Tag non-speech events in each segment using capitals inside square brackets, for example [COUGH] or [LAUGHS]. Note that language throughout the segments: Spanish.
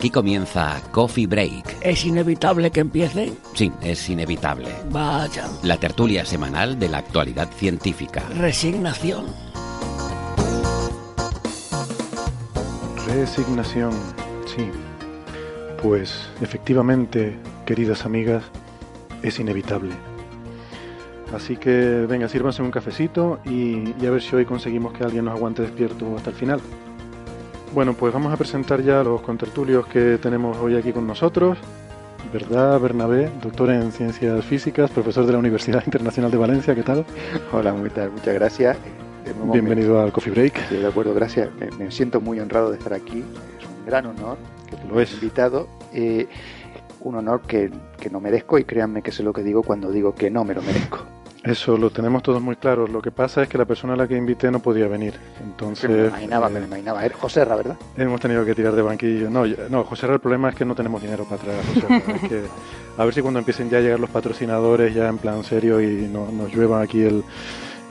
Aquí comienza Coffee Break. ¿Es inevitable que empiece? Sí, es inevitable. Vaya. La tertulia semanal de la actualidad científica. Resignación. Resignación, sí. Pues efectivamente, queridas amigas, es inevitable. Así que venga, sírvanse un cafecito y, y a ver si hoy conseguimos que alguien nos aguante despierto hasta el final. Bueno, pues vamos a presentar ya los contertulios que tenemos hoy aquí con nosotros. ¿Verdad, Bernabé? Doctor en Ciencias Físicas, profesor de la Universidad Internacional de Valencia, ¿qué tal? Hola, muchas, muchas gracias. Bienvenido me- al Coffee Break. Sí, de acuerdo, gracias. Me, me siento muy honrado de estar aquí. Es un gran honor que tú Lo es. invitado. Eh, un honor que, que no merezco y créanme que sé lo que digo cuando digo que no me lo merezco. Eso lo tenemos todos muy claro. Lo que pasa es que la persona a la que invité no podía venir. Entonces, me lo imaginaba, eh, me imaginaba. Era José Ra, ¿verdad? hemos tenido que tirar de banquillo. No, no, José Ra, el problema es que no tenemos dinero para traer a José Ra. Es que a ver si cuando empiecen ya a llegar los patrocinadores ya en plan serio y no- nos lluevan aquí el,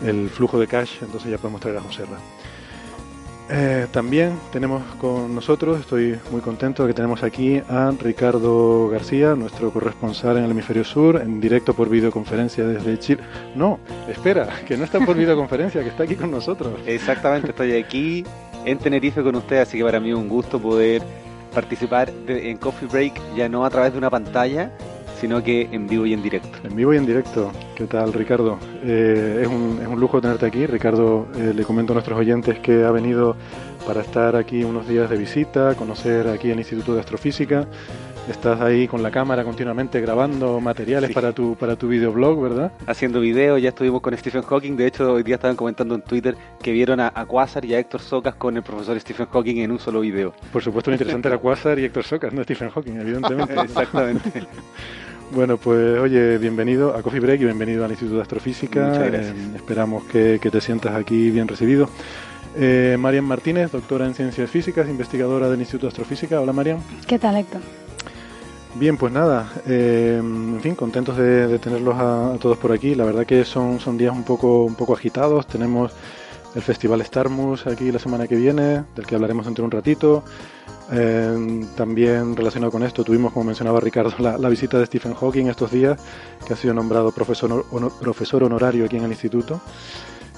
el flujo de cash, entonces ya podemos traer a José Ra. Eh, también tenemos con nosotros, estoy muy contento de que tenemos aquí a Ricardo García, nuestro corresponsal en el hemisferio sur, en directo por videoconferencia desde Chile. No, espera, que no está por [LAUGHS] videoconferencia, que está aquí con nosotros. Exactamente, estoy aquí en Tenerife con ustedes, así que para mí es un gusto poder participar de- en Coffee Break ya no a través de una pantalla, sino que en vivo y en directo. En vivo y en directo. ¿Qué tal, Ricardo? Eh, es, un, es un lujo tenerte aquí. Ricardo, eh, le comento a nuestros oyentes que ha venido para estar aquí unos días de visita, conocer aquí el Instituto de Astrofísica. Estás ahí con la cámara continuamente grabando materiales Sí. para tu para tu videoblog, ¿verdad? Haciendo videos, ya estuvimos con Stephen Hawking, de hecho hoy día estaban comentando en Twitter que vieron a, a Quasar y a Héctor Socas con el profesor Stephen Hawking en un solo video. Por supuesto, lo interesante era [LAUGHS] Quasar y Héctor Socas, no Stephen Hawking, evidentemente. [LAUGHS] Exactamente. [LAUGHS] Bueno, pues oye, bienvenido a Coffee Break y bienvenido al Instituto de Astrofísica. Muchas gracias. Eh, esperamos que, que te sientas aquí bien recibido. Eh, Marian Martínez, doctora en Ciencias Físicas, investigadora del Instituto de Astrofísica. Hola, Marian. ¿Qué tal, Héctor? Bien, pues nada, eh, en fin, contentos de, de tenerlos a, a todos por aquí. La verdad que son, son días un poco, un poco agitados. Tenemos el Festival Starmus aquí la semana que viene, del que hablaremos dentro de un ratito. Eh, también relacionado con esto, tuvimos, como mencionaba Ricardo, la, visita de Stephen Hawking estos días, que ha sido nombrado profesor, hono- profesor honorario aquí en el instituto.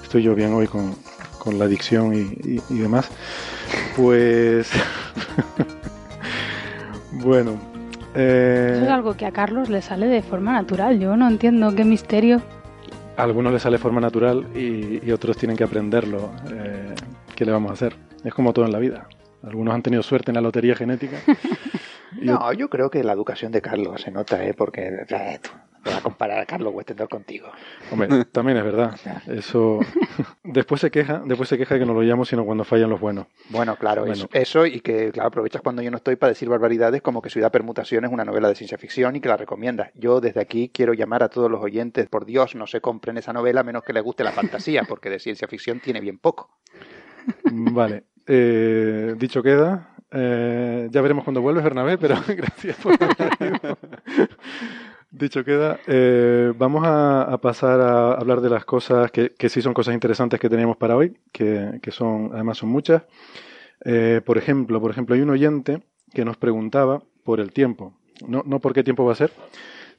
Estoy yo bien hoy con, con la dicción y, y- y demás. Pues. [LAUGHS] bueno. eh, Eso es algo que a Carlos le sale de forma natural. Yo no entiendo qué misterio. Algunos les sale forma natural y, y otros tienen que aprenderlo. Eh, ¿Qué le vamos a hacer? Es como todo en la vida. Algunos han tenido suerte en la lotería genética. [LAUGHS] No, yo creo que la educación de Carlos se nota, ¿eh? Porque eh, vas a comparar a Carlos Westendor contigo. Hombre, también es verdad. Eso. [LAUGHS] después se queja, después se queja de que no lo llamo, sino cuando fallan los buenos. Bueno, claro, Bueno. Eso, eso y que claro, aprovechas cuando yo no estoy para decir barbaridades como que Ciudad Permutación es una novela de ciencia ficción y que la recomiendas. Yo desde aquí quiero llamar a todos los oyentes, por Dios, no se compren esa novela a menos que les guste la fantasía, porque de ciencia ficción tiene bien poco. Vale. Eh, dicho queda. Eh, ya veremos cuando vuelves, Bernabé, pero [LAUGHS] gracias por. Dicho queda, eh, vamos a, pasar a hablar de las cosas que, que sí son cosas interesantes que teníamos para hoy, que, que son, además son muchas. Eh, por ejemplo, por ejemplo, hay un oyente que nos preguntaba por el tiempo. No, no por qué tiempo va a ser,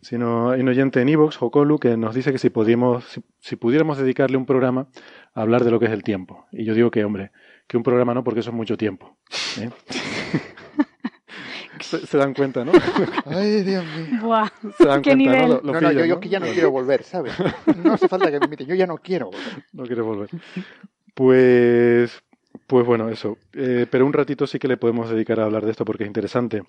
sino hay un oyente en Evox, Jokolu, que nos dice que si, podíamos, si, si pudiéramos dedicarle un programa a hablar de lo que es el tiempo. Y yo digo que, hombre, que un programa no, porque eso es mucho tiempo. ¿eh? [LAUGHS] se, se dan cuenta, ¿no? [LAUGHS] Ay, Dios mío. Buah, Se dan qué cuenta, nivel. ¿no? Lo- lo no, no, yo, pillan, yo ¿no? que ya no quiero volver, ¿sabes? No hace falta que me inviten, yo ya no quiero volver. No quiere volver. Pues, pues bueno, eso. Eh, pero un ratito sí que le podemos dedicar a hablar de esto porque es interesante.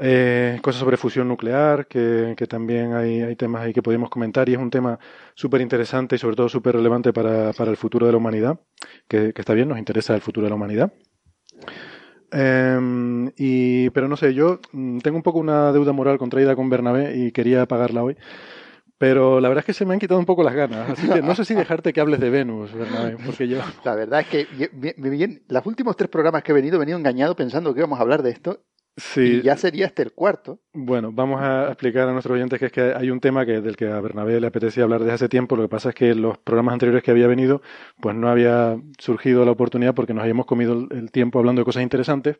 Eh, cosas sobre fusión nuclear, que, que también hay, hay, temas ahí que podemos comentar y es un tema súper interesante y sobre todo súper relevante para, para, el futuro de la humanidad, que, que, está bien, nos interesa el futuro de la humanidad. Eh, y, pero no sé, yo mm, tengo un poco una deuda moral contraída con Bernabé y quería pagarla hoy. Pero la verdad es que se me han quitado un poco las ganas. Así que no sé si dejarte que hables de Venus, Bernabé, porque yo... [LAUGHS] La verdad es que bien, bien, los últimos tres programas que he venido, he venido engañado pensando que íbamos a hablar de esto Sí. Y ya sería este el cuarto. Bueno, vamos a explicar a nuestros oyentes que es que hay un tema que, del que a Bernabé le apetecía hablar desde hace tiempo. Lo que pasa es que los programas anteriores que había venido, pues no había surgido la oportunidad porque nos habíamos comido el tiempo hablando de cosas interesantes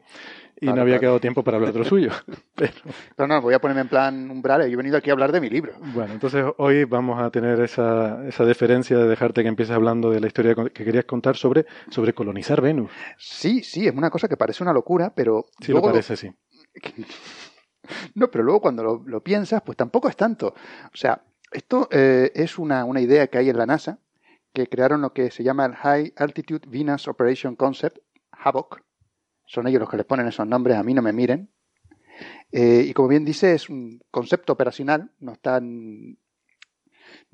y claro, no había claro. quedado tiempo para hablar de lo [LAUGHS] suyo. Pero... no, no, voy a ponerme en plan umbral. Yo he venido aquí a hablar de mi libro. Bueno, entonces hoy vamos a tener esa, esa deferencia de dejarte que empieces hablando de la historia que querías contar sobre, sobre colonizar Venus. Sí, sí, es una cosa que parece una locura, pero... Sí, lo parece, sí. [LAUGHS] No, pero luego cuando lo, piensas, pues tampoco es tanto. O sea, esto eh, es una, una, idea que hay en la NASA, que crearon lo que se llama el High Altitude Venus Operation Concept, HAVOC. Son ellos los que les ponen esos nombres, a mí no me miren. Eh, y como bien dice, es un concepto operacional, no está ni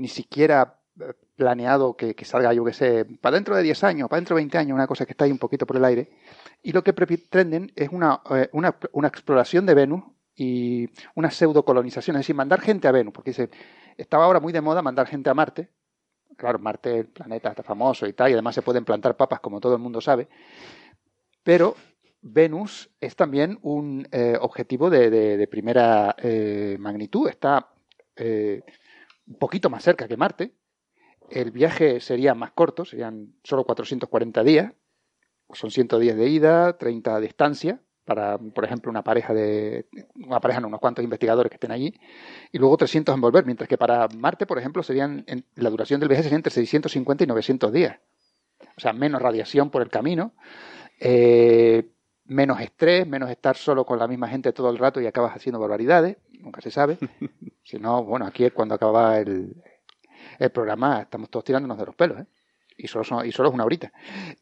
siquiera eh, planeado que, que, salga, yo que sé, para dentro de 10 años, para dentro de 20 años, una cosa que está ahí un poquito por el aire. Y lo que pretenden es una, eh, una, una exploración de Venus y una pseudocolonización, es decir, mandar gente a Venus, porque dice, estaba ahora muy de moda mandar gente a Marte. Claro, Marte, el planeta está famoso y tal, y además se pueden plantar papas, como todo el mundo sabe. Pero Venus es también un eh, objetivo de, de, primera eh, magnitud. Está un poquito más cerca que Marte. El viaje sería más corto, serían solo 440 días. Son 110 de ida, 30 de estancia para, por ejemplo, una pareja de, una pareja, no, unos cuantos investigadores que estén allí, y luego 300 en volver, mientras que para Marte, por ejemplo, serían, en, la duración del viaje sería entre 650 y 900 días. O sea, menos radiación por el camino, eh, menos estrés, menos estar solo con la misma gente todo el rato y acabas haciendo barbaridades, nunca se sabe. [LAUGHS] si no, bueno, aquí es cuando acaba el, el programa, estamos todos tirándonos de los pelos, ¿eh? Y solo, son, y solo es una horita.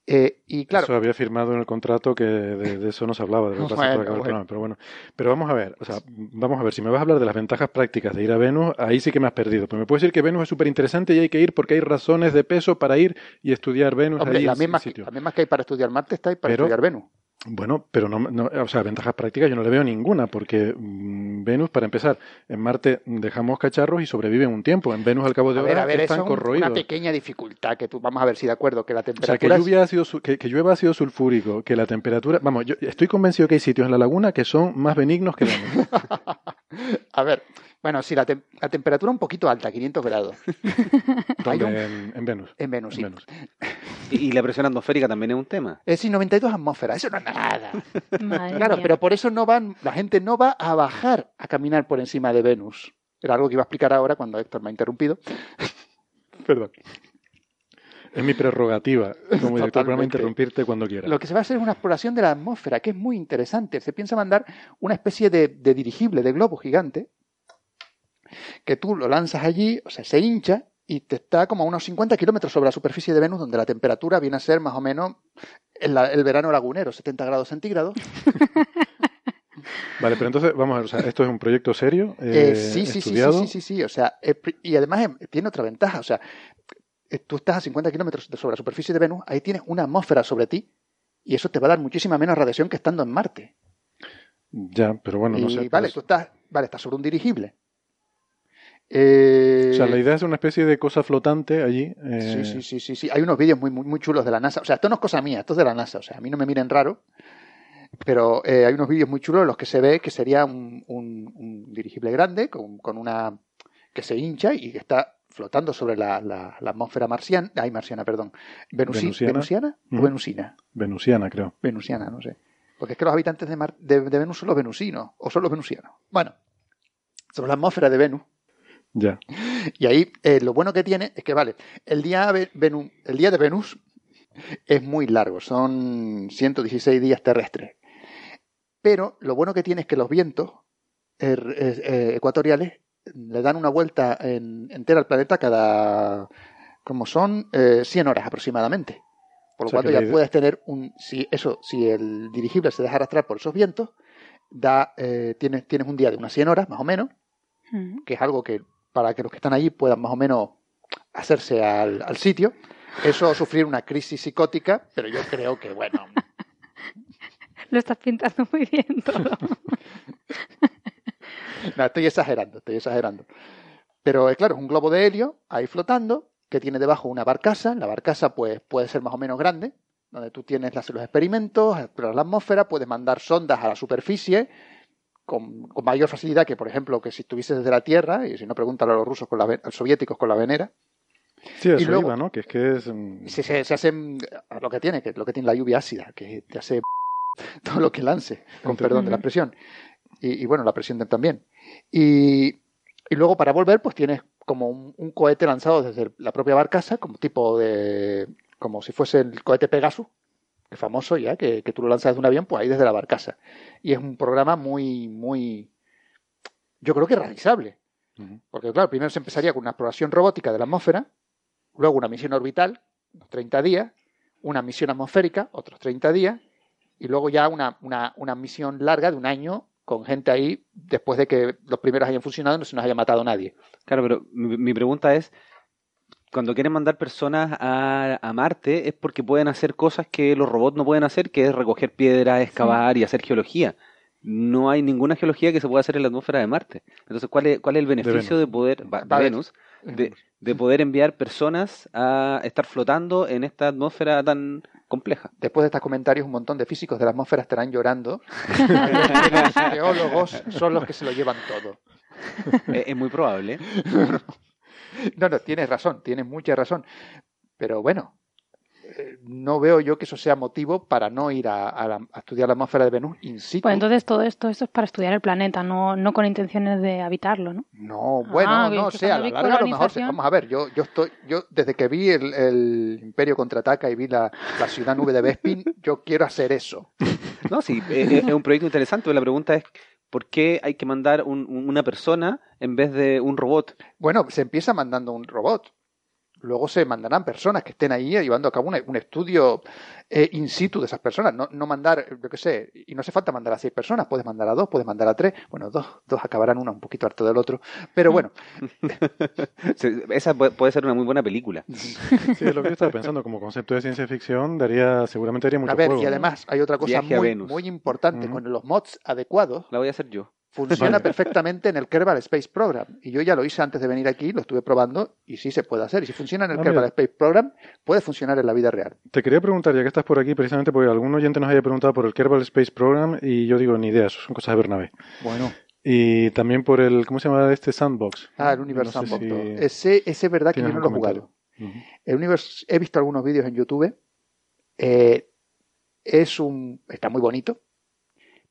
Eh, y claro, eso había firmado en el contrato que de, de eso no se hablaba, de lo que pasa bueno, bueno. Pero bueno. Pero vamos a ver, o sea, vamos a ver, si me vas a hablar de las ventajas prácticas de ir a Venus, ahí sí que me has perdido. Pero me puedes decir que Venus es súper interesante y hay que ir porque hay razones de peso para ir y estudiar Venus. Hombre, ahí las mismas, sitio. las mismas que hay para estudiar Marte está ahí para pero, estudiar Venus. Bueno, pero no, no, o sea, ventajas prácticas yo no le veo ninguna, porque mmm, Venus, para empezar, en Marte dejamos cacharros y sobreviven un tiempo. En Venus, al cabo de a ver, horas, a ver, están eso corroídos. una pequeña dificultad que tú, vamos a ver si de acuerdo, que la O sea, temperatura... que, lluvia ácido, que, que llueva ácido sulfúrico, que la temperatura... Vamos, yo estoy convencido que hay sitios en la laguna que son más benignos que Venus. [LAUGHS] a ver, bueno, sí, la, tem la, temperatura un poquito alta, 500 grados. [LAUGHS] ¿Dónde? un... En, en, Venus. En Venus, sí. En Venus. Y, y, la presión atmosférica también es un tema. Es decir, 92 atmósferas, eso no es nada. [LAUGHS] Madre claro, mía. pero por eso no van, la gente no va a bajar a caminar por encima de Venus. Era algo que iba a explicar ahora cuando Héctor me ha interrumpido. [LAUGHS] Perdón. Es mi prerrogativa como director del programa interrumpirte cuando quiera. Lo que se va a hacer es una exploración de la atmósfera, que es muy interesante. Se piensa mandar una especie de, de dirigible, de globo gigante, que tú lo lanzas allí, o sea, se hincha y te está como a unos 50 kilómetros sobre la superficie de Venus, donde la temperatura viene a ser más o menos el, el verano lagunero, 70 grados centígrados. Vale, pero entonces, vamos a ver, o sea, esto es un proyecto serio, Eh, eh, sí, sí, sí, sí, sí, sí, sí, o sea, y además tiene otra ventaja, o sea, eh, tú estás a 50 kilómetros sobre la superficie de Venus, ahí tienes una atmósfera sobre ti, y eso te va a dar muchísima menos radiación que estando en Marte. Ya, pero bueno, no y sé. vale, pues- tú estás, vale, estás sobre un dirigible. Eh, O sea, la idea es una especie de cosa flotante allí. eh, Sí, sí, sí, sí, sí. Hay unos vídeos muy, muy, muy chulos de la NASA. O sea, esto no es cosa mía, esto es de la NASA. O sea, a mí no me miren raro. Pero eh, hay unos vídeos muy chulos en los que se ve que sería un, un, un dirigible grande con, con, una que se hincha y que está flotando sobre la, la, la atmósfera marciana. Ay, marciana, perdón. Venusi, Venusiana. ¿Venusiana o venusina? Venusiana, creo. Venusiana, no sé. Porque es que los habitantes de, Mar- de, de Venus son los venusinos o son los venusianos. Bueno, sobre la atmósfera de Venus. Ya. Y ahí eh, lo bueno que tiene es que, vale, el día, el día de Venus es muy largo, son 116 días terrestres. Pero lo bueno que tiene es que los vientos eh, eh, ecuatoriales le dan una vuelta en- entera al planeta cada, como son, eh, 100 horas aproximadamente. Por lo O sea, cual ya puedes tener un, si eso, si el dirigible se deja arrastrar por esos vientos, da, eh, tienes, tienes un día de unas 100 horas, más o menos, Mm. que es algo que para que los que están allí puedan más o menos hacerse al, al sitio. Eso sufrir una crisis psicótica, pero yo creo que, bueno, [LAUGHS] Lo estás pintando muy bien todo. [LAUGHS] no, estoy exagerando, estoy exagerando. Pero eh, claro, es un globo de helio ahí flotando, que tiene debajo una barcaza. La barcaza pues, puede ser más o menos grande, donde tú tienes las- los experimentos, exploras la atmósfera, puedes mandar sondas a la superficie con, con mayor facilidad que, por ejemplo, que si estuvieses desde la Tierra, y si no, pregúntalo a los rusos, con la, a los soviéticos con la venera. Sí, eso Y luego- iba, ¿no? Que es que es... mm, se, se, se hacen lo que tiene, que lo que tiene la lluvia ácida, que te hace [LAUGHS] todo lo que lance, con perdón de la presión. Y, y bueno, la presión también. Y, y luego para volver, pues tienes como un, un cohete lanzado desde la propia barcaza, como tipo de. como si fuese el cohete Pegasus, el famoso ya, que, que tú lo lanzas de un avión, pues ahí desde la barcaza. Y es un programa muy, muy. Yo creo que realizable. Porque, claro, primero se empezaría con una exploración robótica de la atmósfera, luego una misión orbital, unos 30 días, una misión atmosférica, otros 30 días, y luego ya una, una, una misión larga de un año con gente ahí después de que los primeros hayan funcionado y no se nos haya matado nadie. Claro, pero mi, mi pregunta es, cuando quieren mandar personas a, a Marte es porque pueden hacer cosas que los robots no pueden hacer, que es recoger piedras, excavar y hacer geología. No hay ninguna geología que se pueda hacer en la atmósfera de Marte. Entonces, ¿cuál es, cuál es el beneficio de, poder, de. Venus, de, de poder enviar personas a estar flotando en esta atmósfera tan compleja? Después de estos comentarios, un montón de físicos de la atmósfera estarán llorando. [LAUGHS] los geólogos son los que se lo llevan todo. es, es muy probable. [LAUGHS] [LAUGHS] No, no, tienes razón, tienes mucha razón. Pero bueno, eh, no veo yo que eso sea motivo para no ir a, a la- a estudiar la atmósfera de Venus in situ. Pues entonces todo esto, esto es para estudiar el planeta, no, no con intenciones de habitarlo, ¿no? No, bueno, Ah, no sé, a la larga a lo mejor, vamos a ver, yo, yo estoy, yo desde que vi el, el Imperio contraataca y vi la, la ciudad nube de Bespin, yo quiero hacer eso. [LAUGHS] No, sí, es, es- es un proyecto interesante, pero la pregunta es, ¿por qué hay que mandar un- un- una persona en vez de un robot? Bueno, se empieza mandando un robot. Luego se mandarán personas que estén ahí llevando a cabo un estudio eh, in situ de esas personas. No, no mandar, yo qué sé, y no hace falta mandar a seis personas, puedes mandar a dos, puedes mandar a tres. Bueno, dos, dos acabarán una un poquito harto del otro. Pero bueno, [LAUGHS] Esa puede ser una muy buena película. [LAUGHS] Sí, es lo que yo estaba pensando. Como concepto de ciencia ficción, daría, seguramente haría mucho a ver, juego. y ¿no? además hay otra cosa muy, muy importante. Con los mods adecuados, La voy a hacer yo. Funciona perfectamente en el Kerbal Space Program. Y yo ya lo hice antes de venir aquí, lo estuve probando y sí se puede hacer. Y si funciona en el Ah, Kerbal mira. Space Program, puede funcionar en la vida real. Te quería preguntar, ya que estás por aquí, precisamente porque algún oyente nos haya preguntado por el Kerbal Space Program y yo digo, ni idea, eso son cosas de Bernabé. Bueno. Y también por el, ¿cómo se llama este Sandbox? Ah, el Universe No Sandbox. si Ese, ese es verdad que yo no lo he jugado. El Universe, he visto algunos vídeos en YouTube. Eh, es un, está muy bonito.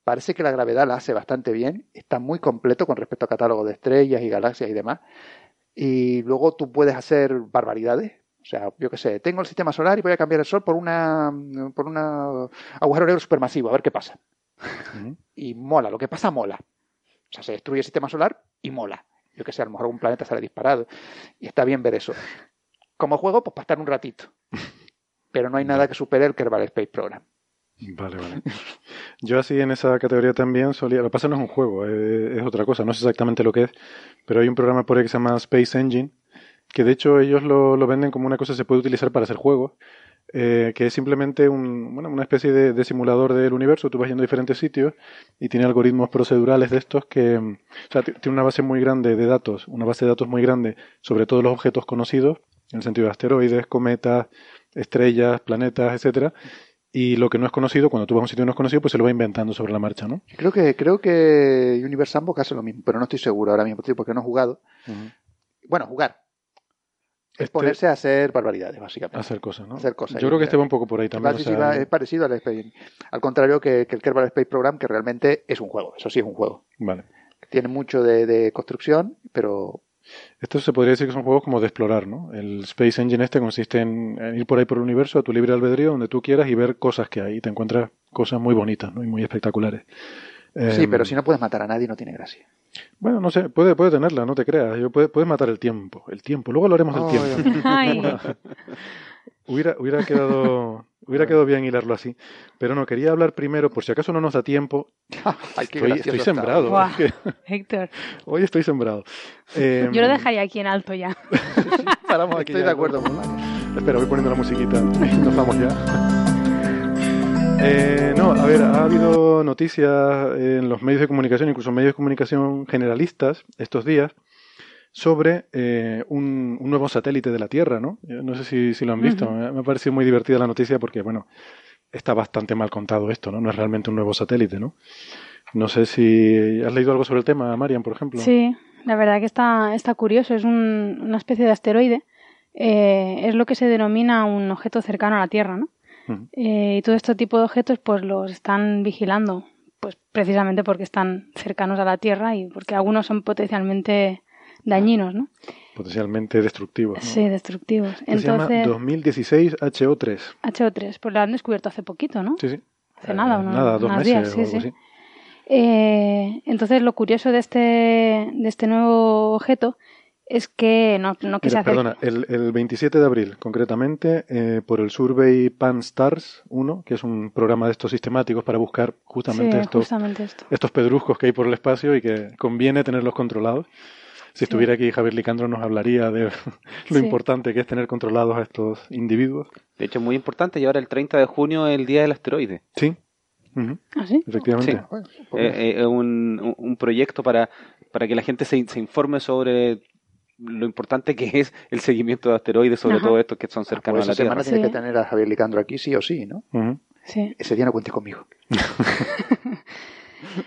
Parece que la gravedad la hace bastante bien. Está muy completo con respecto a catálogo de estrellas y galaxias y demás. Y luego tú puedes hacer barbaridades. O sea, yo qué sé, tengo el sistema solar y voy a cambiar el sol por una por una agujero negro supermasivo, a ver qué pasa. Y mola, lo que pasa mola. O sea, se destruye el sistema solar y mola. Yo que sé, a lo mejor algún planeta sale disparado. Y está bien ver eso. Como juego, pues para estar un ratito. Pero no hay nada que supere el Kerbal Space Program. Vale, vale. Yo así en esa categoría también solía... Lo que pasa no es un juego, eh, es otra cosa, no sé exactamente lo que es, pero hay un programa por ahí que se llama Space Engine, que de hecho ellos lo, lo venden como una cosa que se puede utilizar para hacer juegos, eh, que es simplemente un, bueno, una especie de, simulador del universo, tú vas yendo a diferentes sitios y tiene algoritmos procedurales de estos que... mm, O sea, tiene una base muy grande de datos, una base de datos muy grande sobre todos los objetos conocidos, en el sentido de asteroides, cometas, estrellas, planetas, etcétera, y lo que no es conocido, cuando tú vas a un sitio no es conocido, pues se lo va inventando sobre la marcha, ¿no? Creo que, creo que Universe Sandbox hace lo mismo, pero no estoy seguro ahora mismo, porque no he jugado. Bueno, jugar. Es Este- ponerse a hacer barbaridades, básicamente. Hacer cosas, ¿no? Hacer cosas. Yo creo que este va un poco por ahí también. O sea, es parecido al Space. Al contrario que, que el Kerbal Space Program, que realmente es un juego. Eso sí es un juego. Vale. Tiene mucho de, de construcción, pero Esto se podría decir que son juegos como de explorar, ¿no? El Space Engine este consiste en, en ir por ahí por el universo a tu libre albedrío, donde tú quieras y ver cosas que hay. Y te encuentras cosas muy bonitas, ¿no? Y muy espectaculares. sí, Eh, pero si no puedes matar a nadie no tiene gracia. Bueno, no sé, puede, puede tenerla, no te creas. Yo puede, puedes matar el tiempo. El tiempo. Luego hablaremos del Oh, tiempo. [LAUGHS] Ay, Hubiera, hubiera quedado. Hubiera quedado bien hilarlo así. Pero no, quería hablar primero, por si acaso no nos da tiempo. [LAUGHS] Ay, qué Estoy, estoy sembrado. Que Héctor, hoy estoy sembrado. Eh, yo lo dejaría aquí en alto ya. [LAUGHS] Paramos aquí Estoy ya. de acuerdo con. Espera, voy poniendo la musiquita nos vamos ya. Eh, no, a ver, ha habido noticias en los medios de comunicación, incluso medios de comunicación generalistas estos días, sobre eh, un, un nuevo satélite de la Tierra, ¿no? Yo No sé si, si lo han visto. Me ha parecido muy divertida la noticia porque, bueno, está bastante mal contado esto, ¿no? No es realmente un nuevo satélite, ¿no? No sé si has leído algo sobre el tema, Marian, por ejemplo. Sí, la verdad que está, está curioso. Es un- una especie de asteroide. Eh, es lo que se denomina un objeto cercano a la Tierra, ¿no? Eh, y todo este tipo de objetos pues los están vigilando, pues precisamente porque están cercanos a la Tierra y porque algunos son potencialmente dañinos, ¿no? Potencialmente destructivo. ¿no? Sí, destructivos. Esto se llama Entonces, 2016 HO3. HO3, pues lo han descubierto hace poquito, ¿no? Sí, sí. Hace nada, unos- nada, dos meses días, o sí, algo sí. así. Eh, entonces, lo curioso de este, de este nuevo objeto es que no, no que Mira, se hace. perdona, el, el 27 de abril, concretamente, eh, por el Survey Pan Stars 1, que es un programa de estos sistemáticos para buscar justamente Sí, estos, justamente esto. estos pedruscos que hay por el espacio y que conviene tenerlos controlados. Si estuviera aquí Javier Licandro nos hablaría de [LAUGHS] lo Sí. importante que es tener controlados a estos individuos. De hecho, es muy importante. Y ahora el 30 de junio es el día del asteroide. Sí, Ujú, ¿Ah, sí? efectivamente. Sí. Bueno, pues Eh, eh, es un, un- un proyecto para, para que la gente se, se informe sobre lo importante que es el seguimiento de asteroides, sobre Ajá. todo estos que son pues cercanos a esa la Tierra. semana tiene Sí. que tener a Javier Licandro aquí, sí o sí, ¿no? Sí. Ese día no cuentes conmigo. [LAUGHS]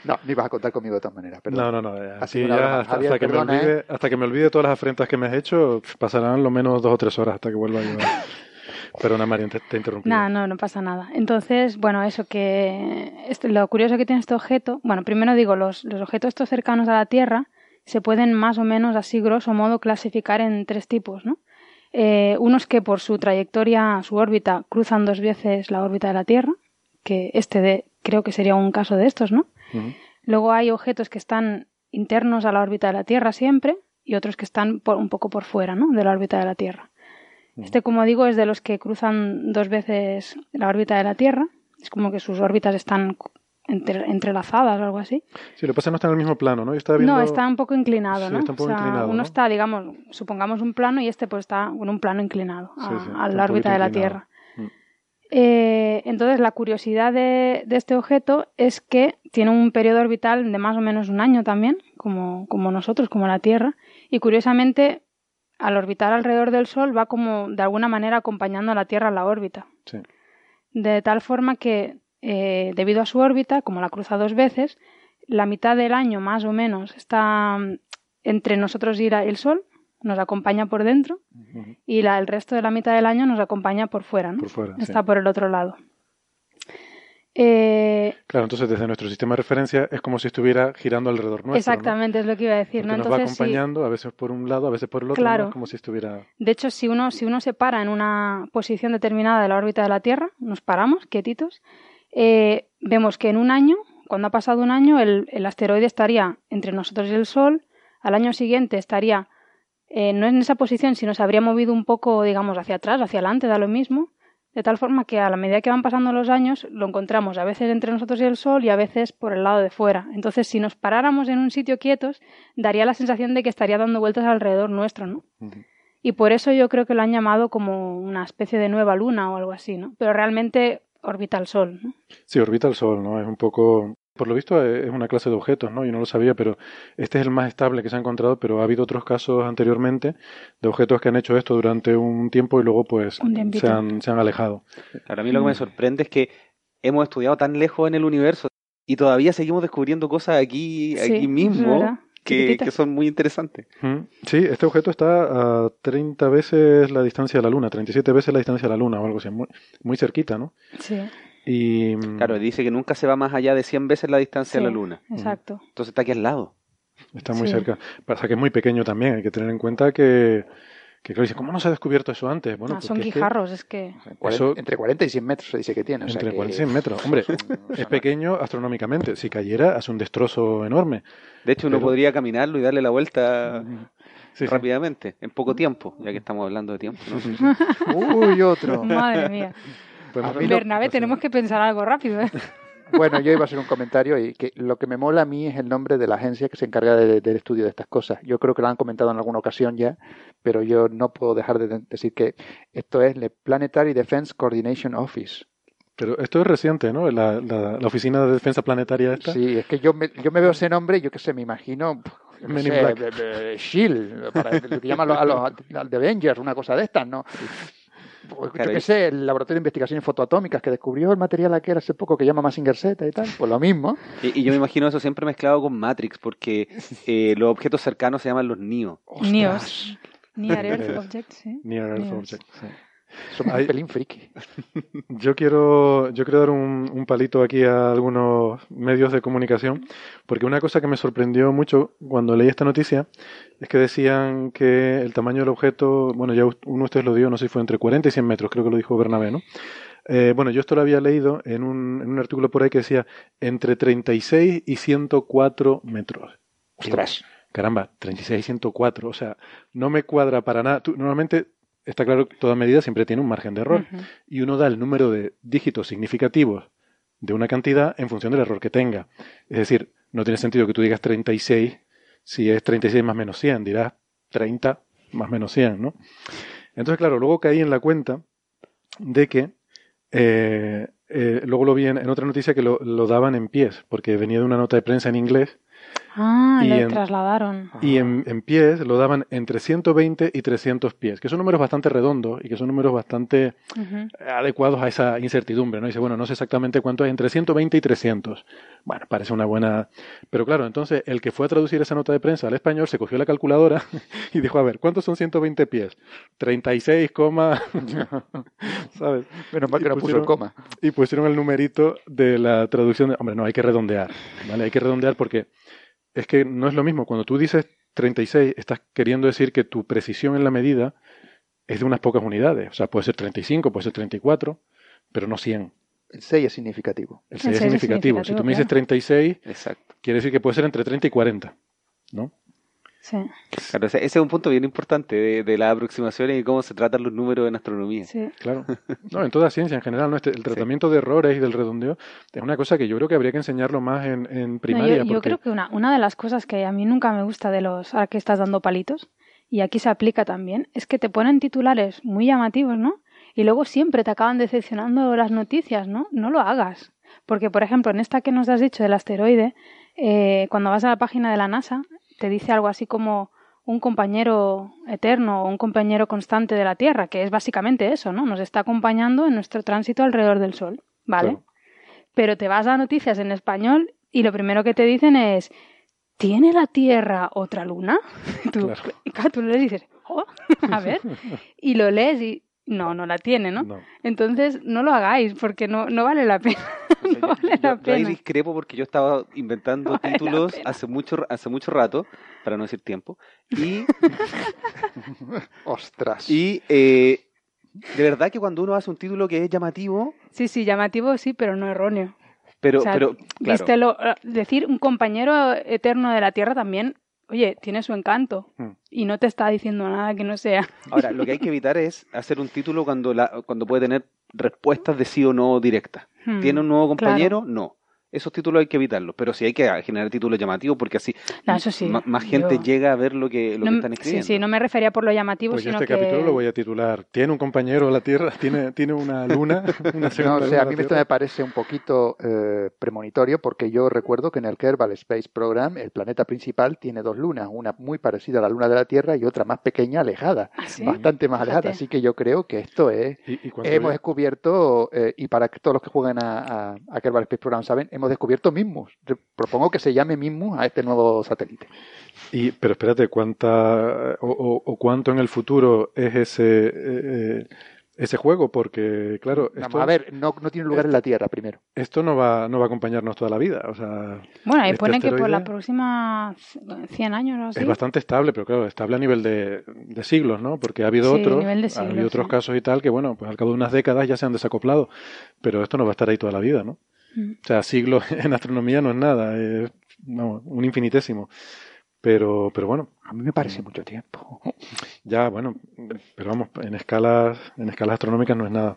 no, ni vas a contar conmigo de todas maneras, perdón. No, no, no. eh, así ya broma. hasta, Javier, hasta que me ¿eh? olvide, hasta que me olvide todas las afrentas que me has hecho, pasarán lo menos dos o tres horas hasta que vuelva yo. [LAUGHS] Perdona, Marian, te, te he interrumpido. Nada, no, no pasa nada. Entonces, bueno, eso que lo curioso que tiene este objeto, bueno, primero digo, los, los objetos estos cercanos a la Tierra se pueden más o menos así grosso modo clasificar en tres tipos, ¿no? Eh, unos que por su trayectoria, su órbita, cruzan dos veces la órbita de la Tierra, que este de, creo que sería un caso de estos, ¿no? Luego hay objetos que están internos a la órbita de la Tierra siempre y otros que están por- un poco por fuera, ¿no? De la órbita de la Tierra. Este, como digo, es de los que cruzan dos veces la órbita de la Tierra. Es como que sus órbitas están entre- entrelazadas o algo así. Sí, lo que pasa no está en el mismo plano, ¿no? Yo estaba viendo... No, está un poco inclinado, Sí, ¿no? está un poco o sea, inclinado, uno ¿no? está, digamos, supongamos un plano y este pues está en un plano inclinado a, Sí, sí, a la órbita de la. Tierra. Mm. Eh, entonces, la curiosidad de, de este objeto es que tiene un periodo orbital de más o menos un año también, como, como nosotros, como la Tierra, y curiosamente, al orbitar alrededor del Sol va como de alguna manera acompañando a la Tierra en la órbita. Sí. De tal forma que, eh, debido a su órbita, como la cruza dos veces, la mitad del año más o menos está mm, entre nosotros y el Sol, nos acompaña por dentro, y la, el resto de la mitad del año nos acompaña por fuera, ¿no? Por fuera, sí. Está por el otro lado. Eh, Claro, entonces desde nuestro sistema de referencia es como si estuviera girando alrededor nuestro. exactamente, es lo que iba a decir, Porque ¿no? nos va sí, acompañando, a veces por un lado, a veces por el otro, ¿no? Claro. Es como si estuviera... de hecho, si uno, si uno se para en una posición determinada de la órbita de la Tierra, nos paramos quietitos, eh, vemos que en un año, cuando ha pasado un año, el, el asteroide estaría entre nosotros y el Sol, al año siguiente estaría eh, no en esa posición, sino se habría movido un poco, digamos, hacia atrás, hacia adelante, da lo mismo, de tal forma que a la medida que van pasando los años lo encontramos a veces entre nosotros y el Sol y a veces por el lado de fuera. Entonces, si nos paráramos en un sitio quietos, daría la sensación de que estaría dando vueltas alrededor nuestro, ¿no? Y por eso yo creo que lo han llamado como una especie de nueva luna o algo así, ¿no? Pero realmente orbita el Sol, ¿no? Sí, orbita el Sol, ¿no? Es un poco... Por lo visto eh, es una clase de objetos, ¿no? Yo no lo sabía, pero este es el más estable que se ha encontrado, pero ha habido otros casos anteriormente de objetos que han hecho esto durante un tiempo y luego pues se han, se han alejado. Claro, a mí lo que me sorprende es que hemos estudiado tan lejos en el universo y todavía seguimos descubriendo cosas aquí, Sí, aquí es mismo verdad. Que, que son muy interesantes. Sí, este objeto está a 30 veces la distancia de la Luna, 37 veces la distancia de la Luna o algo así, muy, muy cerquita, ¿no? Sí, Y Claro, dice que nunca se va más allá de 100 veces la distancia de la Luna. exacto. Entonces está aquí al lado. está muy Sí. cerca. Pasa que es muy pequeño también, hay que tener en cuenta que, Que claro, dice, ¿cómo no se ha descubierto eso antes? Bueno, Ah, porque son es que guijarros, es que... Eso- entre 40 y 100 metros se dice que tiene. o sea entre que- 40 y 100 metros. Hombre, [LAUGHS] es pequeño astronómicamente. Si cayera, hace un destrozo enorme. De hecho, uno Pero- podría caminarlo y darle la vuelta [LAUGHS] Sí, sí. rápidamente, en poco tiempo, ya que estamos hablando de tiempo. ¿no? [LAUGHS] Uy, otro. Madre mía. Lo- Bernabé, tenemos que pensar algo rápido, ¿eh? Bueno, yo iba a hacer un comentario y que lo que me mola a mí es el nombre de la agencia que se encarga de- del estudio de estas cosas. Yo creo que lo han comentado en alguna ocasión ya, pero yo no puedo dejar de de- decir que esto es el Planetary Defense Coordination Office. Pero esto es reciente, ¿no? La, la- la oficina de defensa planetaria esta. Sí, es que yo me, yo me veo ese nombre y yo qué sé, me imagino sé, de- de- Shield, para lo que llaman los, a los, a los Avengers, una cosa de estas, ¿no? Pues, Claro, yo qué sé, el laboratorio de investigaciones fotoatómicas que descubrió el material aquel hace poco que llama Massinger Z y tal, pues lo mismo. Y, y yo me imagino eso siempre mezclado con Matrix, porque eh, los objetos cercanos se llaman los NIO. Nios. Near [LAUGHS] Earth Objects, ¿sí? Near Earth sí. Somos un pelín friki. [LAUGHS] Yo quiero, yo quiero dar un, un palito aquí a algunos medios de comunicación, porque una cosa que me sorprendió mucho cuando leí esta noticia es que decían que el tamaño del objeto, bueno, ya uno de ustedes lo dio, no sé si fue entre 40 y 100 metros, creo que lo dijo Bernabé, ¿no? Eh, bueno, yo esto lo había leído en un, en un artículo por ahí que decía entre 36 y 104 metros. Ostras. Caramba, 36 y 104, o sea, no me cuadra para nada. Tú- normalmente, está claro que toda medida siempre tiene un margen de error y uno da el número de dígitos significativos de una cantidad en función del error que tenga. Es decir, no tiene sentido que tú digas 36 si es 36 más menos 100, dirás 30 más menos 100, ¿no? Entonces, claro, luego caí en la cuenta de que, eh, eh, luego lo vi en, en otra noticia que lo, lo daban en pies, porque venía de una nota de prensa en inglés Ah, Y le en- trasladaron. y en, en pies lo daban entre 120 y 300 pies, que son números bastante redondos y que son números bastante Ujú. adecuados a esa incertidumbre, ¿no? Dice, bueno, no sé exactamente cuánto es, entre 120 y 300. Bueno, parece una buena... Pero claro, entonces el que fue a traducir esa nota de prensa al español se cogió la calculadora [LAUGHS] y dijo, a ver, ¿cuántos son 120 pies? 36, coma... [LAUGHS] ¿sabes? Menos mal Y que no puso pusieron- el coma. Y pusieron el numerito de la traducción. De... Hombre, no, hay que redondear, ¿vale? Hay que redondear porque es que no es lo mismo. Cuando tú dices 36, estás queriendo decir que tu precisión en la medida es de unas pocas unidades. O sea, puede ser 35, puede ser 34, pero no 100. El 6 es significativo. El El 6 es seis es significativo. Si significativo, tú me dices claro. 36, Exacto. quiere decir que puede ser entre 30 y 40, ¿no? Sí, Claro, ese ese es un punto bien importante de, de las aproximaciones y cómo se tratan los números en astronomía. sí. Claro. No, en toda ciencia en general, ¿no? Este- el tratamiento de errores y del redondeo es una cosa que yo creo que habría que enseñarlo más en, en No, primaria. yo, yo porque... creo que una, una de las cosas que a mí nunca me gusta de los, ahora que estás dando palitos, y aquí se aplica también, es que te ponen titulares muy llamativos, ¿no? Y luego siempre te acaban decepcionando las noticias, ¿no? No lo hagas. Porque, por ejemplo, en esta que nos has dicho del asteroide, eh, cuando vas a la página de la NASA, te dice algo así como un compañero eterno o un compañero constante de la Tierra, que es básicamente eso, ¿no? Nos está acompañando en nuestro tránsito alrededor del Sol, ¿vale? Claro. pero te vas a noticias en español y lo primero que te dicen es ¿tiene la Tierra otra luna? [LAUGHS] Tú, Claro. y claro, tú le dices, "Oh, a ver, [LAUGHS] y lo lees y no, no la tiene, ¿no? No. Entonces no lo hagáis porque no, no vale la pena. [LAUGHS] No yo- vale yo- la yo ahí discrepo porque yo estaba inventando [LAUGHS] No vale la títulos hace mucho, hace mucho rato, para no decir tiempo, y, [LAUGHS] Ostras. y eh, de verdad que cuando uno hace un título que es llamativo, Sí, sí, llamativo sí, pero no erróneo. pero, O sea, pero claro, Viste lo- eh, decir un compañero eterno de la Tierra también, oye, tiene su encanto Mm. y no te está diciendo nada que no sea. ahora lo que hay que [LAUGHS] evitar es hacer un título cuando, la, cuando puede tener respuestas de sí o no directas. Hmm, ¿Tiene un nuevo claro. compañero? No. Esos títulos hay que evitarlos, pero sí hay que generar títulos llamativos porque así No, eso sí, ma- más gente yo- llega a ver lo que, lo No que están sí, escribiendo. sí, no me refería por lo llamativo, Pues yo sino este que... capítulo lo voy a titular ¿Tiene un compañero la Tierra? ¿Tiene, tiene una luna? [LAUGHS] Una No, o sea, a mí esto me parece un poquito eh, premonitorio porque yo recuerdo que en el Kerbal Space Program el planeta principal tiene dos lunas, una muy parecida a la luna de la Tierra y otra más pequeña, alejada, ¿Ah, sí? bastante más alejada. Fíjate. Así que yo creo que esto es... Y, y cuando Hemos descubierto, eh, y para que todos los que juegan a, a, a Kerbal Space Program saben, hemos descubierto Mismus. Propongo que se llame Mismus a este nuevo satélite. y- pero espérate, ¿cuánta o, o- o cuánto en el futuro es ese, eh, ese juego, porque, claro, Vamos a ver, no, no tiene lugar en la Tierra primero. esto no va, no va a acompañarnos toda la vida. O sea, Bueno, ahí este pone que por asteroide la próxima 100 años o así. es bastante estable, pero claro, estable a nivel de, de siglos, ¿no? Porque ha habido Sí, otros, nivel de ha habido otros sí. casos y tal que, bueno, pues al cabo de unas décadas ya se han desacoplado, pero esto no va a estar ahí toda la vida, ¿no? Mm. O sea, siglos [LAUGHS] en astronomía no es nada, es vamos, un infinitésimo. Pero, pero bueno, A mí me parece mucho tiempo. ya, bueno, pero vamos, en escalas, en escalas astronómicas no es nada.